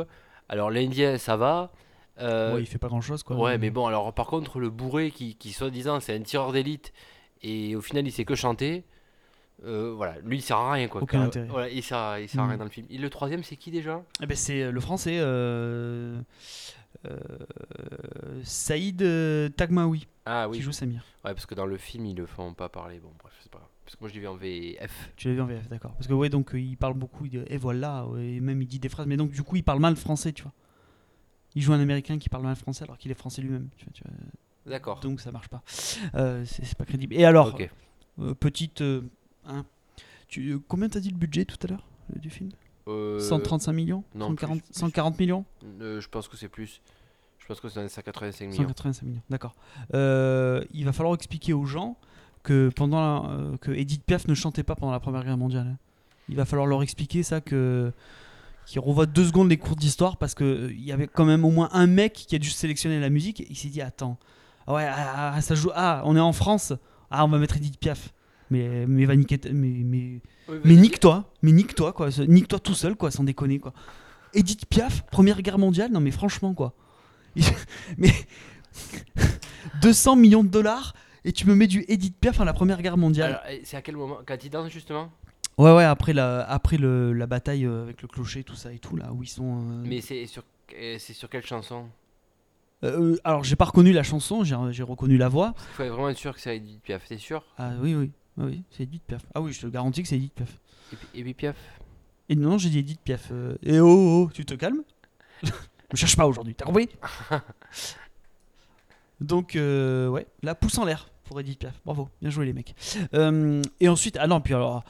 alors l'Indien, ça va. Euh,
Ouais, il fait pas grand chose, quoi.
Ouais, mais bon, alors par contre, le bourré qui, qui soi-disant, c'est un tireur d'élite et au final, il sait que chanter. euh, voilà, lui il sert à rien quoi.
Aucun intérêt.
Voilà, il sert, à- il sert à rien
Mm.
dans le film. Et le troisième, c'est qui déjà?
Eh ben, c'est euh, le français euh, euh, Saïd euh, Tagmaoui
Ah
qui joue Samir.
ouais, parce que dans le film, ils le font pas parler. Bon, bref, c'est pas grave. Parce que moi, je l'ai vu en VF.
Tu l'as vu en VF, d'accord. Parce que ouais, donc il parle beaucoup, il dit, et voilà, ouais, et même il dit des phrases, mais donc du coup il parle mal français, tu vois. Il joue un américain qui parle mal français alors qu'il est français lui-même, tu vois, tu vois.
D'accord.
donc ça marche pas. Euh, c'est pas crédible. Et alors, euh, petite. euh, hein, tu, combien t'as dit le budget tout à l'heure du film?
Euh,
135 millions?
non,
140,
plus, plus.
140 millions?
Je pense que c'est plus. Je pense que c'est dans les 185 millions.
185 millions, d'accord. Il va falloir expliquer aux gens que pendant la- que Edith Piaf ne chantait pas pendant la Première Guerre mondiale. hein. Il va falloir leur expliquer ça que qu'ils revoient deux secondes les cours d'histoire parce que euh, il y avait quand même au moins un mec qui a dû sélectionner la musique. Et il s'est dit attends, ah ouais, ah, ah, ça joue, ah on est en France, ah on va mettre Edith Piaf. Mais mais va niquer mais mais
Oui,
mais nique-toi, mais nique-toi quoi, nique-toi tout seul quoi, sans déconner quoi. Edith Piaf, Première Guerre mondiale, non mais franchement quoi. mais 200 millions de dollars et tu me mets du Edith Piaf à la Première Guerre mondiale.
C'est à quel moment? Quand ils dansent justement?
Ouais ouais, après la après le, la bataille euh, avec le clocher tout ça et tout là où ils sont. euh,
Mais c'est sur, c'est sur quelle chanson?
Euh, alors j'ai pas reconnu la chanson, j'ai reconnu la voix.
Il faut vraiment être sûr que c'est Edith Piaf, t'es sûr?
Ah oui oui, oui, c'est Edith Piaf. Ah oui, je te garantis que c'est Edith Piaf.
et, et Piaf?
Et non, j'ai dit Edith Piaf. euh, et oh, oh, oh, tu te calmes? Me cherche pas aujourd'hui, t'as compris? Donc, euh, ouais, la pousse en l'air pour Edith Piaf. Bravo, bien joué les mecs. Euh, et ensuite, ah non, puis alors.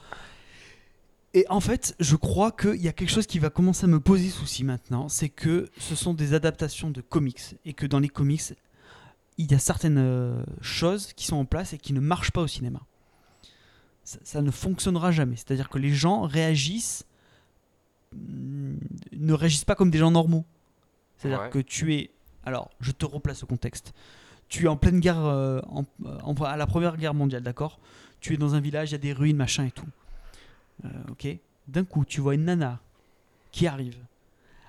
Et en fait, je crois qu'il y a quelque chose qui va commencer à me poser souci maintenant, c'est que ce sont des adaptations de comics et que dans les comics, il y a certaines euh, choses qui sont en place et qui ne marchent pas au cinéma. Ça, ça ne fonctionnera jamais. C'est-à-dire que les gens réagissent mm, ne réagissent pas comme des gens normaux. C'est-à-dire
Ouais.
que tu es. Alors, je te replace au contexte. Tu es en pleine guerre, euh, en- en- à la première guerre mondiale, d'accord? Tu es dans un village, il y a des ruines, machin et tout. Euh, ok D'un coup, tu vois une nana qui arrive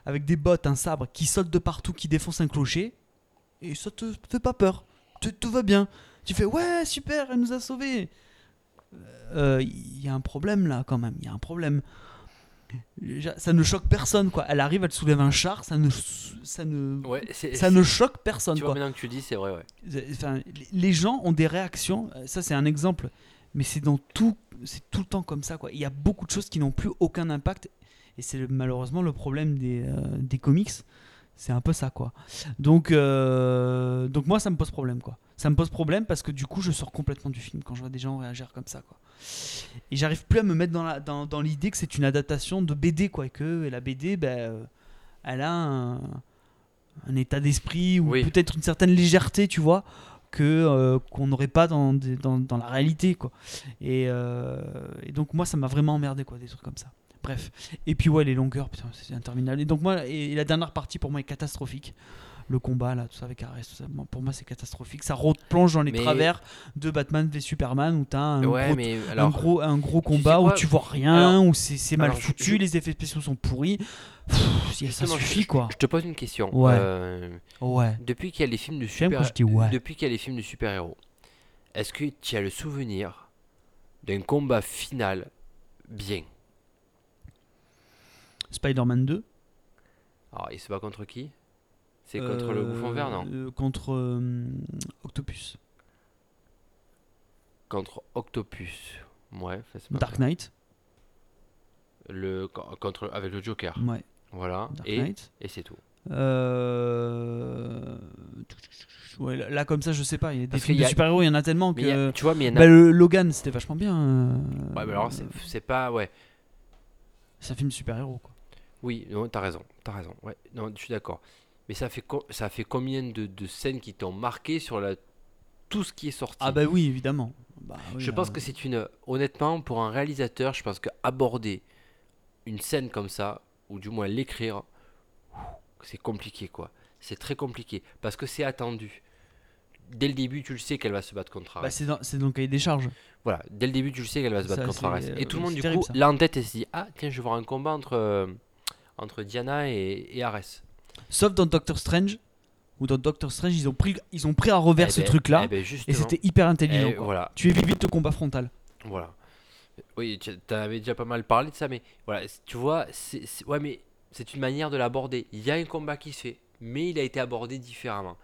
avec des bottes, un sabre, qui saute de partout, qui défonce un clocher, et ça te fait pas peur. Tout, tout va bien. Tu fais ouais, super, elle nous a sauvés. Euh, Il y a un problème là quand même, il y a un problème. Ça ne choque personne quoi. Elle arrive, elle soulève un char, ça ne, ça ne,
Ouais,
ça ne choque personne
Tu vois,
quoi.
maintenant que tu dis, c'est vrai, ouais.
Enfin, les- les gens ont des réactions. euh, Ça, c'est un exemple, mais c'est dans tout, c'est tout le temps comme ça quoi. Il y a beaucoup de choses qui n'ont plus aucun impact, et c'est le- malheureusement le problème des, euh, des comics. C'est un peu ça quoi. Donc, euh, donc moi, ça me pose problème quoi. Ça me pose problème parce que du coup, je sors complètement du film quand je vois des gens réagir comme ça quoi. Et j'arrive plus à me mettre dans la- dans, dans l'idée que c'est une adaptation de BD quoi, et que et la BD, ben, elle a un, un état d'esprit ou
Oui.
peut-être une certaine légèreté, tu vois que euh, qu'on n'aurait pas dans, dans, dans la réalité quoi. Et, euh, et donc moi ça m'a vraiment emmerdé quoi des trucs comme ça. Bref. Et puis ouais les longueurs putain c'est interminable. Et donc moi et, la dernière partie pour moi est catastrophique. Le combat là tout ça avec Ares tout ça, moi, pour moi c'est catastrophique. Ça replonge dans les
Mais-
travers de Batman v Superman où t'as un
Ouais,
gros
mais
un gros, un combat où tu vois rien,
Alors-
où c'est c'est mal
alors,
foutu,
je-
les effets spéciaux sont pourris. Pff, ça
je-
suffit quoi.
Je te pose une question.
Ouais.
Euh,
Ouais.
depuis qu'il y a les films de super
ouais.
depuis qu'il y a les films de super-héros, est-ce que tu as le souvenir d'un combat final bien?
Spider-Man 2.
Alors, il se bat contre qui? C'est contre le bouffon vert, non
Euh, Contre euh, Octopus.
Contre Octopus. Ouais, c'est pas
Dark Knight.
le co- contre avec le Joker.
Ouais.
Voilà.
Dark
Et,
Knight.
et c'est tout.
Euh, Ouais, là, comme ça, je sais pas. Il y a des
Parce
films de super-héros, il y en a tellement
y a-
que.
tu vois, mais il y en a.
Bah, le Logan, c'était vachement bien. euh,
Ouais, mais alors c'est pas ouais.
C'est un film super-héros, quoi.
Oui, non, t'as raison, t'as raison. Ouais, non, je suis d'accord. Mais ça fait co- ça fait combien de, de scènes qui t'ont marqué sur la tout ce qui est sorti?
Ah, bah oui, évidemment. Bah, oui,
Je pense
euh,
que c'est une. Honnêtement, pour un réalisateur, je pense qu'aborder une scène comme ça, ou du moins l'écrire, c'est compliqué quoi. C'est très compliqué. Parce que c'est attendu. Dès le début, tu le sais qu'elle va se battre contre
Bah,
Ares.
c'est dans, c'est dans le cahier des charges.
Voilà, dès le début, tu le sais qu'elle va se battre
Ça,
contre Ares. Et tout le
euh,
monde, du
terrible,
coup,
ça.
là en tête, et se dit Ah, tiens, je vais voir un combat entre, euh, entre Diana et, et Ares.
Sauf dans Doctor Strange. Ou dans Doctor Strange, ils ont pris, ils ont pris à revers
Eh
ce
ben-
truc-là.
eh ben,
et c'était hyper intelligent.
eh,
quoi.
voilà,
Tu évites le combat frontal.
Voilà. Oui, tu avais déjà pas mal parlé de ça, mais voilà, tu vois, c'est, ouais, mais c'est une manière de l'aborder. Il y a un combat qui se fait, mais il a été abordé différemment.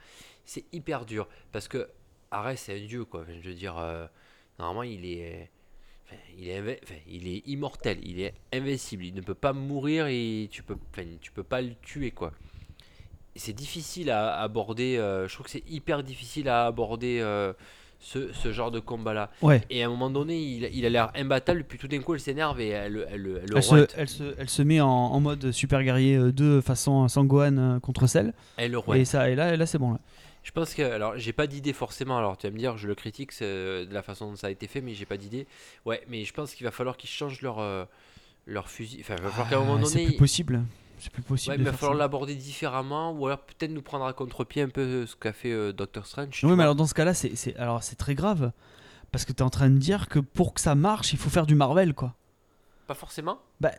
C'est hyper dur parce que Ares, c'est un dieu, quoi. Je veux dire, euh, normalement, il est, enfin, il est, enfin, il est immortel, il est invincible, il ne peut pas mourir et tu peux, enfin, tu peux pas le tuer, quoi. C'est difficile à aborder. euh, je trouve que c'est hyper difficile à aborder euh, ce, ce genre de combat-là.
Ouais.
Et à un moment donné, il, il a l'air imbattable, puis tout d'un coup, elle s'énerve et elle, elle, elle, le
Elle se, elle, se, elle se met en, en mode Super Guerrier euh, 2 façon Sangohan euh, contre Cell.
Elle le
Et, ça, et là, et là c'est bon. Là.
Je pense que, alors, j'ai pas d'idée forcément. Alors, tu vas me dire, je le critique c'est, euh, de la façon dont ça a été fait, mais j'ai pas d'idée. Ouais, mais je pense qu'il va falloir qu'ils changent leur, euh, leur fusil. Enfin, il va falloir qu'à un moment
Ah, c'est
donné.
plus possible. C'est plus possible.
Ouais,
de
mais il va falloir l'aborder différemment, ou alors peut-être nous prendre à contre-pied un peu euh, ce qu'a fait euh, Doctor Strange.
Oui, mais alors dans ce cas-là, c'est c'est- alors c'est très grave. Parce que tu es en train de dire que pour que ça marche, il faut faire du Marvel, quoi.
Pas forcément.
Bah,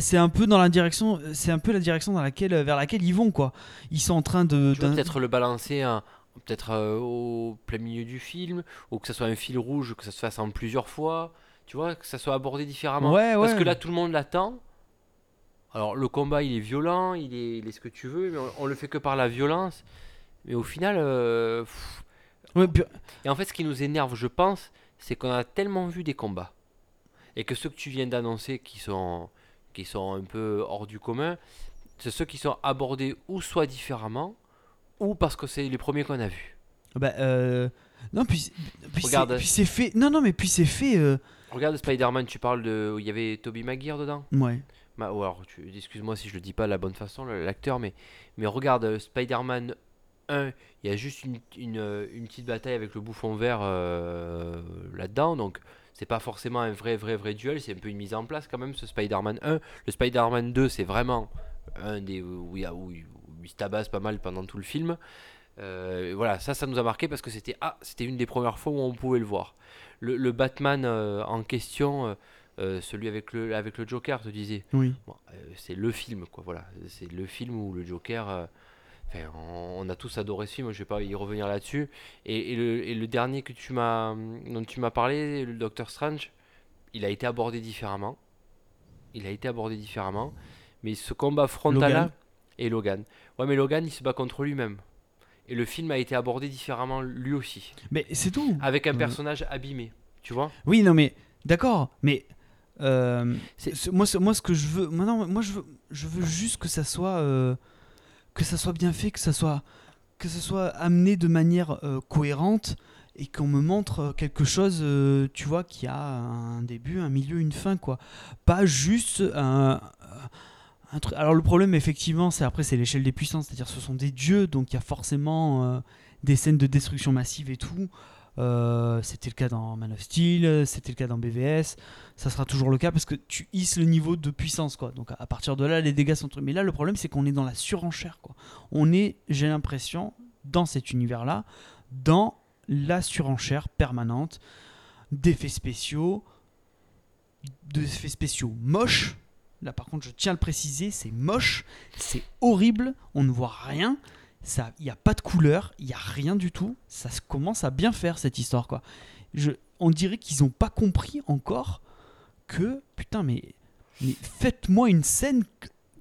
c'est un peu dans la direction, c'est un peu la direction dans laquelle, vers laquelle ils vont, quoi. Ils sont en train de.
Tu peut-être le balancer peut-être euh, au plein milieu du film, ou que ça soit un fil rouge, que ça se fasse en plusieurs fois, tu vois, que ça soit abordé différemment.
Ouais, ouais.
Parce que là, tout le monde l'attend. Alors, le combat, il est violent, il est, il est ce que tu veux, mais on, on le fait que par la violence. Mais au final, euh, pff.
Ouais, puis-
et en fait, ce qui nous énerve, je pense, c'est qu'on a tellement vu des combats. Et que ceux que tu viens d'annoncer, qui sont, qui sont un peu hors du commun, c'est ceux qui sont abordés ou soit différemment, ou parce que c'est les premiers qu'on a vus.
bah, euh, non, puis, puis c'est- fait. Non, non, mais puis c'est fait. euh,
Regarde Spider-Man, tu parles de. Il y avait Toby Maguire dedans?
Ouais.
Alors, excuse-moi si je le dis pas de la bonne façon, l'acteur, mais, regarde euh, Spider-Man 1, il y a juste euh, une petite bataille avec le bouffon vert euh, là-dedans, donc c'est pas forcément un vrai, vrai, vrai duel, c'est un peu une mise en place quand même, ce Spider-Man 1. Le Spider-Man 2, c'est vraiment un des où il, se tabasse pas mal pendant tout le film. Voilà, ça, ça nous a marqué parce que c'était ah, c'était une des premières fois où on pouvait le voir. Le, Batman en question, euh, celui avec le, avec le Joker, te disais,
Oui.
Bon, euh, c'est le film, quoi. Voilà, c'est le film où le Joker. euh, enfin, on, on a tous adoré ce film. Je vais pas y revenir là-dessus. Et, et le, et le dernier que tu m'as, dont tu m'as parlé, le Doctor Strange, il a été abordé différemment. Il a été abordé différemment. Mais ce combat frontal
Logan.
et Logan. Ouais, mais Logan, il se bat contre lui-même. Et le film a été abordé différemment lui aussi,
Mais c'est tout.
avec un
Euh.
personnage abîmé. Tu vois
Oui, non, mais d'accord, mais euh, moi, moi, ce que je veux, non, moi, je veux, je veux juste que ça soit, euh, que ça soit bien fait, que ça soit, que ça soit amené de manière euh, cohérente et qu'on me montre quelque chose, tu vois, qui a un début, un milieu, une fin, quoi. Pas juste un. un truc. Alors le problème, effectivement, c'est après c'est l'échelle des puissances, c'est-à-dire ce sont des dieux, donc il y a forcément des scènes de destruction massive et tout. Euh, c'était le cas dans Man of Steel, c'était le cas dans BVS, ça sera toujours le cas parce que tu hisses le niveau de puissance quoi. Donc à partir de là, les dégâts sont. Mais là, le problème c'est qu'on est dans la surenchère quoi. On est, j'ai l'impression, dans cet univers là, dans la surenchère permanente d'effets spéciaux, d'effets spéciaux moches. Là par contre, je tiens à le préciser, c'est moche, c'est horrible, on ne voit rien il n'y a pas de couleur, il n'y a rien du tout. Ça se commence à bien faire cette histoire quoi. Je, on dirait qu'ils n'ont pas compris encore que putain mais, faites-moi une scène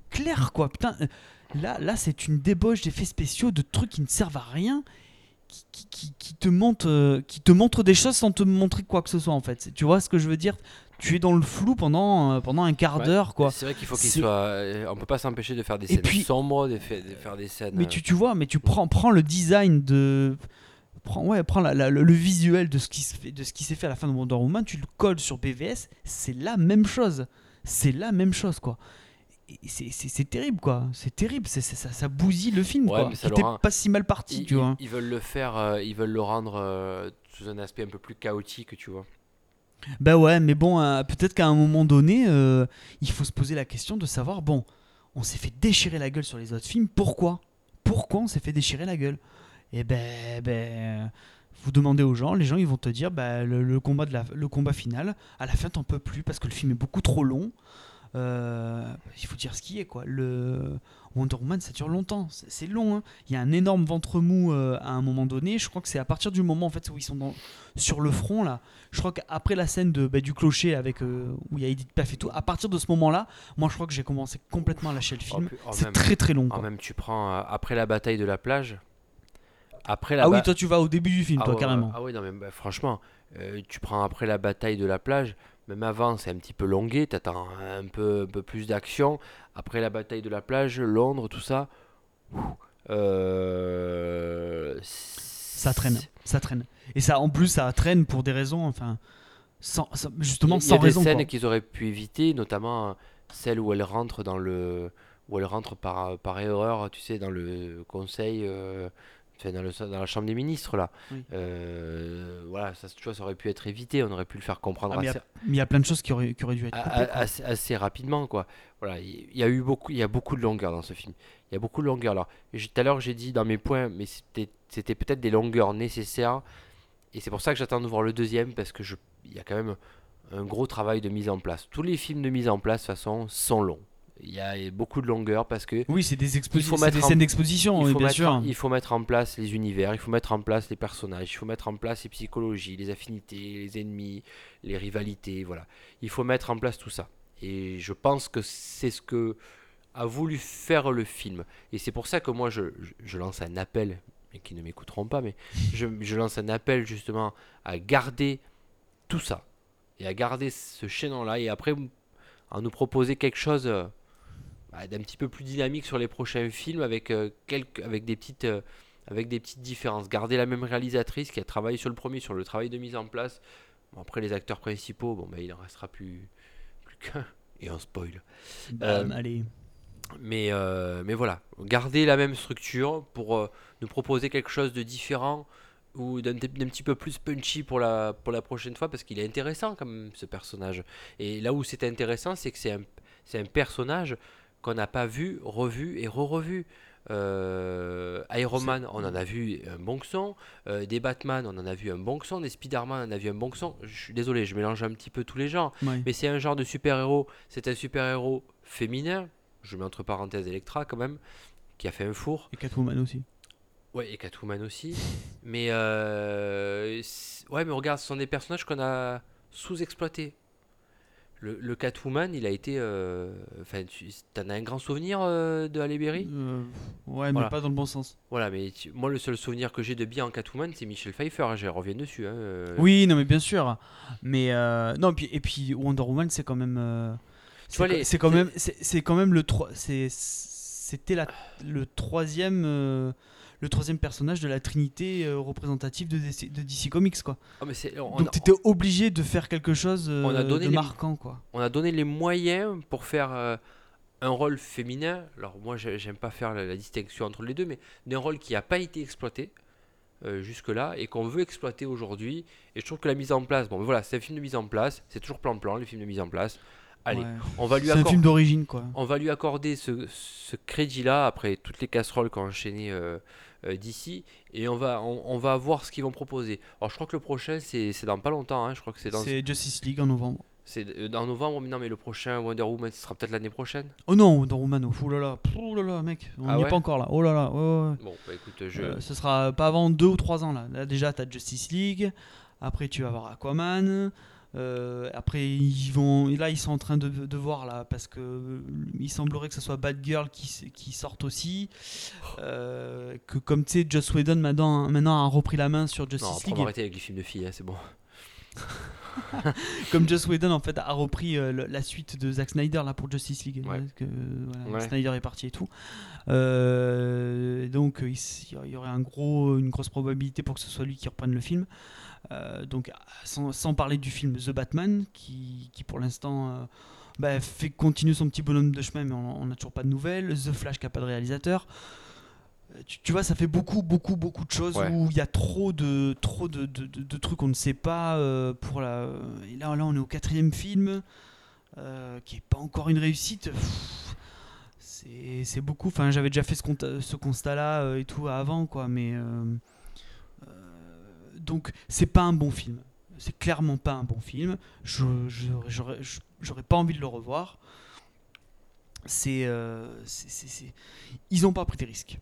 claire quoi. Putain euh, là là c'est une débauche d'effets spéciaux de trucs qui ne servent à rien. Qui, qui, qui, te montre, euh, qui te montre des choses sans te montrer quoi que ce soit en fait. Tu vois ce que je veux dire? Tu es dans le flou pendant, euh, pendant un quart d'heure quoi.
C'est vrai qu'il faut qu'il soit. Euh, on peut pas s'empêcher de faire des scènes sombres, de, faire des scènes.
Mais tu, euh, tu vois, mais tu prends, prends le design de. Prends, ouais, prends la, le, visuel de ce qui se fait, de ce qui s'est fait à la fin de Wonder Woman, tu le colles sur BVS, c'est la même chose. C'est la même chose quoi. C'est terrible quoi, c'est terrible, ça, ça, bousille le film quoi. Qui pas si mal parti,
ils,
tu vois.
Ils veulent le faire, ils veulent le rendre sous un aspect un peu plus chaotique, tu vois.
Bah ouais, mais bon, euh, peut-être qu'à un moment donné, euh, il faut se poser la question de savoir, bon, on s'est fait déchirer la gueule sur les autres films, pourquoi? Pourquoi on s'est fait déchirer la gueule? Et eh ben, ben, vous demandez aux gens, les gens ils vont te dire, bah, le, combat de la, le combat final, à la fin t'en peux plus parce que le film est beaucoup trop long. Euh, il faut dire ce qui est quoi. Le Wonder Woman ça dure longtemps, c'est long. Hein. Il y a un énorme ventre mou euh, à un moment donné. Je crois que c'est à partir du moment en fait où ils sont dans, sur le front là. Je crois qu'après la scène de, bah, du clocher avec euh, où il y a Edith Piaf et tout, à partir de ce moment-là, moi je crois que j'ai commencé complètement à lâcher le film. c'est très très long.
Quoi. même tu prends après la bataille de la plage. Après la
ah oui, toi tu vas au début du film, ah toi carrément.
Ah oui, non mais bah, franchement, tu prends après la bataille de la plage même avant, c'est un petit peu longué, tu attends un peu, un peu plus d'action. Après la bataille de la plage, Londres, tout ça.
Euh, ça traîne, ça traîne. Et ça, en plus, ça traîne pour des raisons, enfin, sans, justement, sans raison.
Il y a des scènes qu'ils auraient pu éviter, notamment celle où elle rentre dans le, où elle rentre par, par erreur, tu sais, dans le conseil. Euh, dans, le, dans, la chambre des ministres là. Euh, voilà, ça, tu vois, ça aurait pu être évité, on aurait pu le faire comprendre.
Ah, assez, mais il y a plein de choses qui auraient, qui auraient dû être
assez, assez, rapidement quoi. Voilà, il y, a eu beaucoup, il y a beaucoup de longueur dans ce film. Il y a beaucoup de longueur. Alors, tout à l'heure j'ai dit dans mes points, mais c'était, c'était peut-être des longueurs nécessaires. Et c'est pour ça que j'attends de voir le deuxième parce que je, il y a quand même un gros travail de mise en place. Tous les films de mise en place, de toute façon, sont longs. Il y a beaucoup de longueur parce que.
Oui, c'est des, expositions, des scènes d'exposition, bien
mettre,
sûr.
il faut mettre en place les univers, il faut mettre en place les personnages, il faut mettre en place les psychologies, les affinités, les ennemis, les rivalités. Voilà. Il faut mettre en place tout ça. Et je pense que c'est ce que a voulu faire le film. Et c'est pour ça que moi, je, je, lance un appel, mais qui ne m'écouteront pas, mais je, je lance un appel justement à garder tout ça. Et à garder ce chaînon-là. Et après, à nous proposer quelque chose euh, bah, d'un petit peu plus dynamique sur les prochains films avec, euh, quelques, avec, des petites, euh, avec des petites différences. Garder la même réalisatrice qui a travaillé sur le premier, sur le travail de mise en place. après, les acteurs principaux, bon, bah, il en restera plus, plus qu'un. Et on spoil.
Bah, allez.
Mais, mais voilà, garder la même structure pour nous proposer quelque chose de différent ou d'un petit peu plus punchy pour la, pour la prochaine fois parce qu'il est intéressant comme ce personnage. Et là où c'est intéressant, c'est que c'est un, un personnage qu'on n'a pas vu, revu et re-revu. Euh, Iron Man, on en a vu un bon son. Euh, des Batman, on en a vu un bon son. Des Spider-Man, on en a vu un bon son. Je suis désolé, je mélange un petit peu tous les genres. Mais c'est un genre de super-héros. C'est un super-héros féminin. Je mets entre parenthèses Electra quand même, qui a fait un four.
Et Catwoman aussi.
Ouais, et Catwoman aussi. mais euh, ouais, mais regarde, ce sont des personnages qu'on a sous-exploités le, Catwoman, il a été. Euh, enfin, tu en as un grand souvenir euh, de Halle Berry? Euh,
Ouais, mais pas dans le bon sens.
Voilà, mais moi, le seul souvenir que j'ai de bien en Catwoman, c'est Michel Pfeiffer. Hein, je reviens dessus. Hein,
oui, non, mais bien sûr. Mais non, et puis, et puis Wonder Woman, c'est quand même. c'est quand même, c'est quand même le C'était le troisième le troisième personnage de la trinité euh, représentative de DC, de DC Comics quoi.
Ah, mais
Donc tu étais obligé de faire quelque chose euh, on a donné de marquant quoi.
On a donné les moyens pour faire euh, un rôle féminin. Alors moi j'aime pas faire la, distinction entre les deux, mais d'un rôle qui n'a pas été exploité. euh, jusque-là et qu'on veut exploiter aujourd'hui. Et je trouve que la mise en place, bon voilà, c'est un film de mise en place, c'est toujours plan-plan, les films de mise en place. Allez,
Ouais.
on va lui
C'est un
accorder.
film d'origine, quoi.
On va lui accorder ce, ce crédit-là après toutes les casseroles qu'ont enchaîné euh, euh, d'ici et on va, on, on va voir ce qu'ils vont proposer. Alors je crois que le prochain c'est dans pas longtemps, hein, je crois que c'est dans,
C'est Justice League en novembre.
c'est euh, dans novembre, mais non mais le prochain Wonder Woman ce sera peut-être l'année prochaine.
Oh non, dans Romano. Oh là là, oh là là, mec, on
Ah
n'y est pas encore là. Oh là là, ouais, ouais.
Bon bah écoute, je...
Euh, ce sera pas avant deux ou trois ans là. Là déjà t'as Justice League, après tu vas avoir Aquaman. Euh, après ils vont, et là ils sont en train de, de voir là parce que euh, il semblerait que ce soit Batgirl qui s- qui sorte aussi. Euh, que comme tu sais, Joss Whedon maintenant maintenant a repris la main sur
non,
Justice
on va
League.
arrêter avec les films de filles, hein, c'est bon.
Comme Joss Whedon en fait a repris euh, la suite de Zack Snyder là pour Justice League.
Ouais.
Ouais, que, voilà,
Ouais.
Snyder est parti et tout. Euh, donc il y aurait un gros, une grosse probabilité pour que ce soit lui qui reprenne le film. Euh, donc sans, sans parler du film The Batman qui, qui pour l'instant euh, bah, fait continue son petit bonhomme de chemin mais on n'a toujours pas de nouvelles. The Flash qui a pas de réalisateur. Euh, Tu, tu vois, ça fait beaucoup, beaucoup, beaucoup de choses
Ouais.
où il y a trop de, trop de, de, de- de trucs qu'on ne sait pas euh, pour la. Et là, là, on est au quatrième film qui est pas encore une réussite. C'est beaucoup. Enfin, j'avais déjà fait ce, ce constat-là euh, et tout avant, quoi. Mais donc, c'est pas un bon film. C'est clairement pas un bon film. Je j'aurais pas envie de le revoir. C'est euh, ils ont pas pris des risques.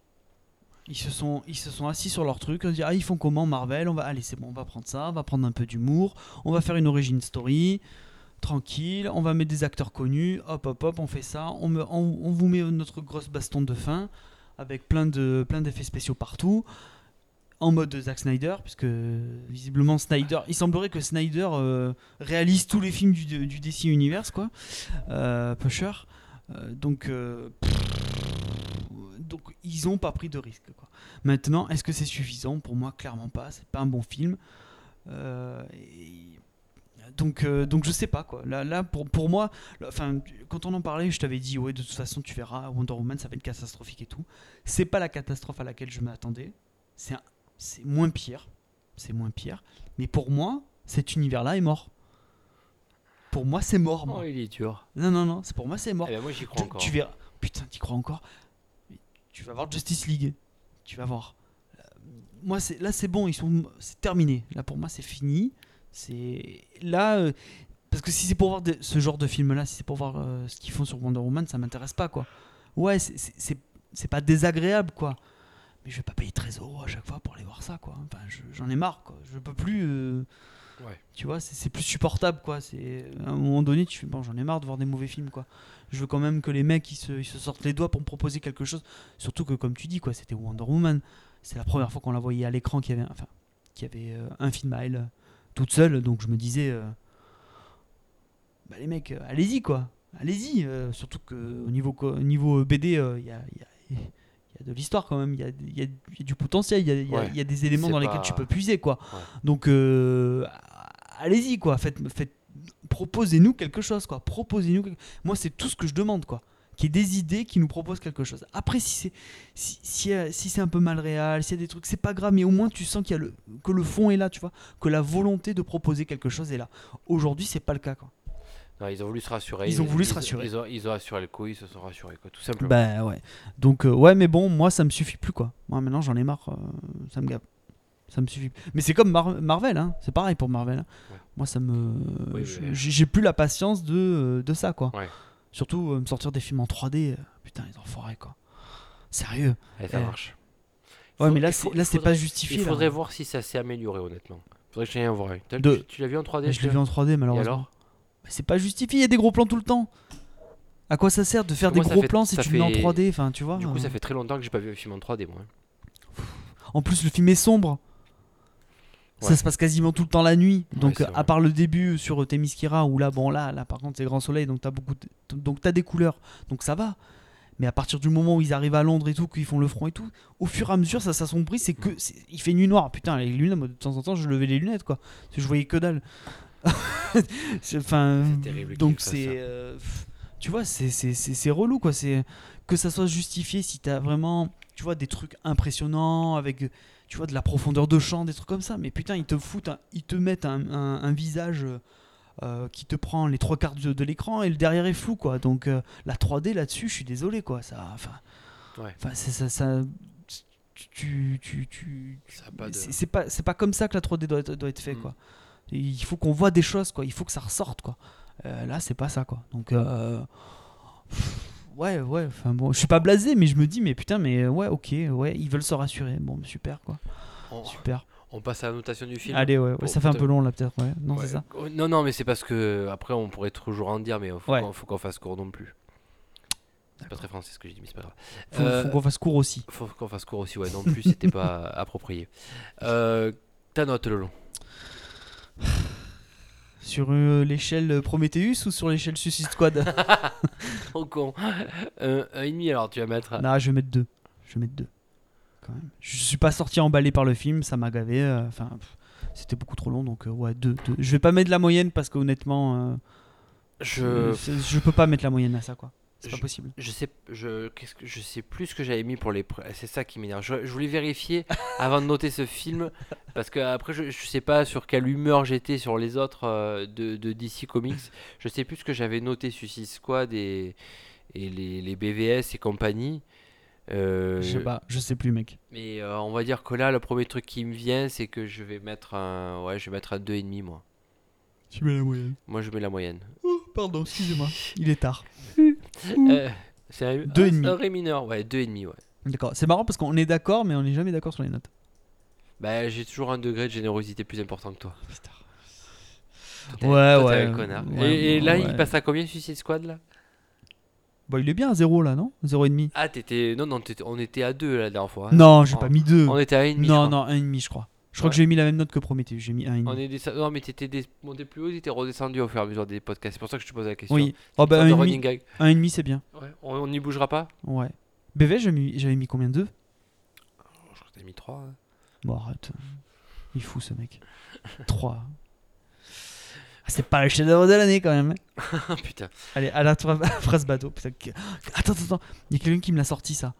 Ils se sont, ils se sont assis sur leur truc, on dit ah ils font comment Marvel, on va allez c'est bon, on va prendre ça, on va prendre un peu d'humour, on va faire une origin story, tranquille, on va mettre des acteurs connus, hop hop hop, on fait ça, on, me- on, on vous met notre grosse baston de fin avec plein de plein d'effets spéciaux partout, en mode Zack Snyder, puisque visiblement Snyder, il semblerait que Snyder euh, réalise tous les films du, DC Universe quoi, euh, Pusher, Euh, donc donc ils ont pas pris de risque. Quoi. Maintenant, est-ce que c'est suffisant? Pour moi, clairement pas. C'est pas un bon film. Donc, euh, donc je sais pas quoi. Là, là pour, pour moi, quand on en parlait, je t'avais dit ouais, de toute façon, tu verras Wonder Woman, ça va être catastrophique et tout. C'est pas la catastrophe à laquelle je m'attendais. C'est un- c'est moins pire. C'est moins pire. Mais pour moi, cet univers-là est mort. Pour moi, c'est mort. moi.
Oh, il est dur.
Non, non, non. C'est pour moi, c'est mort.
Eh ben, moi j'y crois
Tu-
encore.
Tu verras. Putain, tu crois encore Tu vas voir Justice League. Tu vas voir. Euh, Moi, c'est là, c'est bon. Ils sont. C'est terminé. Là, pour moi, c'est fini. C'est là. euh, Parce que si c'est pour voir de- ce genre de film-là, si c'est pour voir euh, ce qu'ils font sur Wonder Woman, ça m'intéresse pas, quoi. Ouais, c'est- c'est c'est- c'est pas désagréable, quoi. Mais je vais pas payer 13 euros à chaque fois pour aller voir ça, quoi. Enfin, je- j'en ai marre, quoi. Je peux plus. euh,
Ouais.
Tu vois, c'est plus supportable, quoi. C'est à un moment donné, tu fais bon, j'en ai marre de voir des mauvais films, quoi. Je veux quand même que les mecs ils se, ils se sortent les doigts pour me proposer quelque chose. Surtout que, comme tu dis, quoi, c'était Wonder Woman. C'est la première fois qu'on la voyait à l'écran qu'il y avait, enfin, qu'il y avait euh, un film à elle euh, toute seule. Donc je me disais, euh, bah les mecs, allez-y, quoi. Allez-y. euh, surtout que au niveau, niveau BD, y il y a de l'histoire quand même, il y a, il y a- du potentiel, il y a, il y a-
Ouais.
il y a des éléments dans
pas-
lesquels tu peux puiser quoi.
Ouais.
Donc euh, allez-y quoi, faites, faites, proposez-nous quelque chose quoi, proposez-nous. quelque- Moi c'est tout ce que je demande quoi, qu'il y ait des idées qui nous proposent quelque chose. Après si c'est si, si, si c'est un peu mal réel, s'il y a des trucs, c'est pas grave, mais au moins tu sens qu'il y a le que le fond est là, tu vois, que la volonté de proposer quelque chose est là. Aujourd'hui c'est pas le cas quoi.
Non, ils ont voulu se rassurer.
Ils ont voulu se rassurer.
Ils ont, ils ont assuré le coup, ils se sont rassurés, quoi, tout simplement.
Bah ouais. Donc euh, ouais, mais bon, moi ça me suffit plus quoi. Moi maintenant j'en ai marre, euh, ça me gave. Ça me suffit. Mais c'est comme Mar- Marvel, hein. c'est pareil pour Marvel. hein.
Ouais.
Moi ça me,
Oui,
j'ai plus la patience de, euh, de ça quoi.
Ouais.
Surtout me sortir des films en 3D, euh, putain les enfoirés quoi. Sérieux.
Allez, ça
eh.
marche.
Ouais, mais là c'est là pas justifié.
Il
là.
faudrait voir si ça s'est amélioré, honnêtement. Faudrait que j'aille en voir
De-
Tu, tu l'as vu en 3D
Mais je l'ai vu en 3D malheureusement.
alors?
Mais c'est pas justifié, il y a des gros plans tout le temps. À quoi ça sert de faire des gros
fait-
plans si tu le mets en
fait-
3D Enfin, tu vois.
Du coup,
euh.
ça fait très longtemps que j'ai pas vu un film en 3D, moi.
En plus, le film est sombre. Ça se passe quasiment tout le temps la nuit. Donc, à part le début sur Temiskira, où là, bon, là, là par contre, c'est grand soleil, donc t'as beaucoup, de- donc t'as des couleurs, donc ça va. Mais à partir du moment où ils arrivent à Londres et tout, qu'ils font le front et tout, au fur et à mesure, ça s'assombrit. C'est que, c'est- il fait nuit noire. Putain, les lunettes, moi, de temps en temps, je levais les lunettes, quoi. Parce que je voyais que dalle. C'est- Enfin,
terrible
donc c'est, euh, tu vois, c'est relou, quoi. C'est que ça soit justifié si t'as vraiment, tu vois, des trucs impressionnants avec tu vois, de la profondeur de champ, des trucs comme ça. Mais putain, ils te foutent, un- ils te mettent un, un- un visage euh, qui te prend les trois quarts de, de l'écran et le derrière est flou, quoi. Donc euh, la 3D là-dessus, je suis désolé, quoi. Ça, enfin,
Ouais.
ça, ça- tu, tu, tu,
de-
c'est pas, c'est pas comme ça que la 3D doit être, doit être fait,
Mm.
quoi. Il faut qu'on voit des choses, quoi. Il faut que ça ressorte, quoi. Euh, là, c'est pas ça, quoi. Donc, euh, pff, ouais, ouais. Enfin bon, je suis pas blasé, mais je me dis, mais putain, mais ouais, ok, ouais, ils veulent se rassurer. Bon, super, quoi.
On,
Super.
on passe à la notation du film.
Allez, ouais, ça fait un peu long là, peut-être. Ouais. Non,
Ouais.
c'est ça.
Oh, Non, non, mais c'est parce que après on pourrait toujours en dire, mais il faut
Ouais.
qu'on faut qu'on fasse court non plus. C'est pas très français ce que j'ai dit, mais c'est pas grave.
Faut,
Euh,
faut qu'on fasse court aussi.
Faut qu'on fasse court aussi, ouais, non plus, c'était pas approprié. Euh, ta note, Lolo
Sur euh, l'échelle Prometheus ou sur l'échelle Suicide Squad
Trop con. Euh, un et demi, alors tu vas mettre.
Non, je vais mettre deux. Je vais mettre deux. Quand même. Je suis pas sorti emballé par le film, ça m'a gavé. euh, Enfin, pff, c'était beaucoup trop long, donc euh, ouais, deux, deux. Je vais pas mettre la moyenne parce qu'honnêtement, euh,
Je,
c'est- je peux pas mettre la moyenne à ça, quoi. C'est pas possible.
je sais, je, qu'est-ce que je sais plus ce que j'avais mis pour les. C'est ça qui m'énerve. Je, je voulais vérifier avant de noter ce film parce que après je, je sais pas sur quelle humeur j'étais sur les autres euh, de, de DC Comics. Je sais plus ce que j'avais noté Suicide Squad et, et les, les BVS et compagnie. Euh,
Je sais pas, je sais plus, mec.
Mais euh, on va dire que là, le premier truc qui me vient, c'est que je vais mettre un, ouais, je vais mettre un 2,5 moi.
Tu mets la moyenne.
Moi, je mets la moyenne.
Oh, pardon, excusez-moi. Il est tard.
Euh, c'est un,
Deux et demi.
un ré mineur, ouais, 2,5 ouais.
D'accord. C'est marrant parce qu'on est d'accord, mais on n'est jamais d'accord sur les notes.
Bah, j'ai toujours un degré de générosité plus important que toi. Toi, t'es-
Ouais,
toi, t'es
ouais.
un connard.
Ouais,
et, et là,
ouais.
il passe à combien Suicide Squad là?
Bon, il est bien à 0 là, non? 0,5
Ah, t'étais. Non, non, t'étais- on était à 2 la dernière fois. hein.
Non, j'ai
Oh.
pas mis 2.
On était à 1,5.
Non, non, 1,5 je crois. Je crois
Ouais.
que j'ai mis la même note que Prometheus, j'ai mis 1,5.
On est descend- Non, mais t'étais des... monté plus haut, t'étais redescendu au fur et à mesure des podcasts. C'est pour ça que je te posais la question.
Oui. Oh bah
sorte de
1,5
running gag.
1,5 c'est bien.
Ouais. On n'y bougera pas
Ouais. BV, j'avais mis, combien 2
Je crois que t'as mis 3.
Bon, arrête. Il est fou ce mec. 3. C'est pas le chef-d'œuvre de l'année quand même. hein.
Ah putain.
Allez, à la phrase bateau. Putain, Attends, attends, attends. Il y a quelqu'un qui me l'a sorti ça.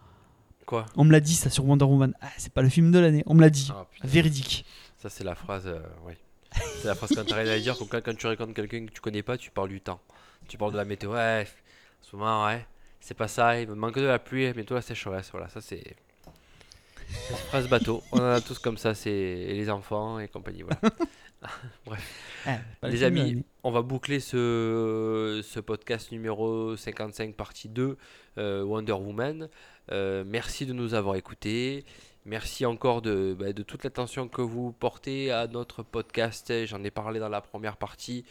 Quoi
On me l'a dit ça sur Wonder Woman. Ah, c'est pas le film de l'année. On me l'a dit.
Ah.
Véridique.
Ça, c'est la phrase. euh, ouais. C'est la phrase quand t'arrives à dire. Comme quand, quand tu racontes quelqu'un que tu connais pas, tu parles du temps. Tu parles de la météo. Ouais, en ce moment, ouais. C'est pas ça. Il me manque de la pluie. Bientôt la sécheresse. Voilà, ça, c'est. Phrase bateau. On en a tous comme ça. C'est et les enfants et compagnie. Voilà.
Pas le
Les amis, on va boucler ce, ce podcast numéro 55, partie 2, euh, Wonder Woman. Euh, merci de nous avoir écoutés. Merci encore de, bah, de toute l'attention que vous portez à notre podcast. J'en ai parlé dans la première partie.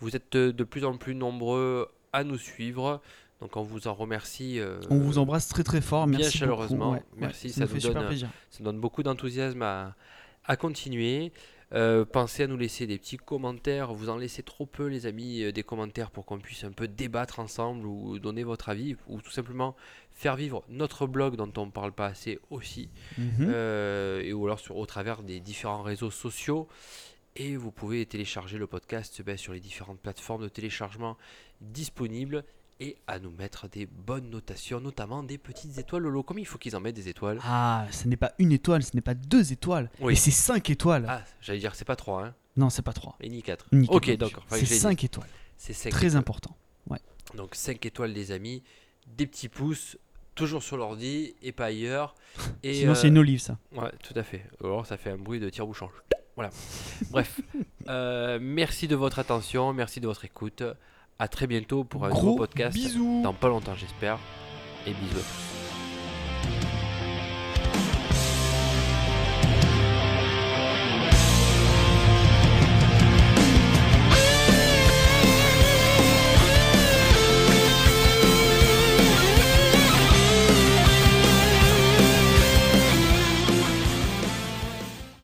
Vous êtes de, plus en plus nombreux à nous suivre. Donc on vous en remercie. euh,
On vous embrasse très très fort.
bien
Merci
chaleureusement.
beaucoup. Ouais,
Merci,
ouais,
ça
nous
nous
fait super
donne-
plaisir.
ça donne beaucoup d'enthousiasme à, à continuer. Euh, pensez à nous laisser des petits commentaires. Vous en laissez trop peu, les amis, euh, des commentaires pour qu'on puisse un peu débattre ensemble ou donner votre avis ou tout simplement faire vivre notre blog dont on ne parle pas assez aussi.
Mhm.
Euh, et ou alors sur, au travers des différents réseaux sociaux. Et vous pouvez télécharger le podcast ben, sur les différentes plateformes de téléchargement disponibles et à nous mettre des bonnes notations, notamment des petites étoiles. Lolo, combien il faut qu'ils en mettent des étoiles?
Ah, ce n'est pas une étoile, ce n'est pas deux étoiles.
Oui.
C'est cinq étoiles.
Ah, j'allais dire, c'est pas 3, hein
Non, c'est pas trois.
Et ni 4.
Ni
Ok,
quatre,
d'accord.
C'est cinq étoiles.
C'est 5
Très important.
Donc 5 étoiles, les amis. Des petits pouces, toujours sur l'ordi et pas ailleurs. Et,
Sinon,
euh,
c'est une olive, ça.
Ouais, tout à fait. Alors ça fait un bruit de tire-bouchon. Voilà. Bref. Euh, merci de votre attention, merci de votre écoute. À très bientôt pour un nouveau
Gros
podcast.
bisous.
Dans pas longtemps, j'espère. Et bisous.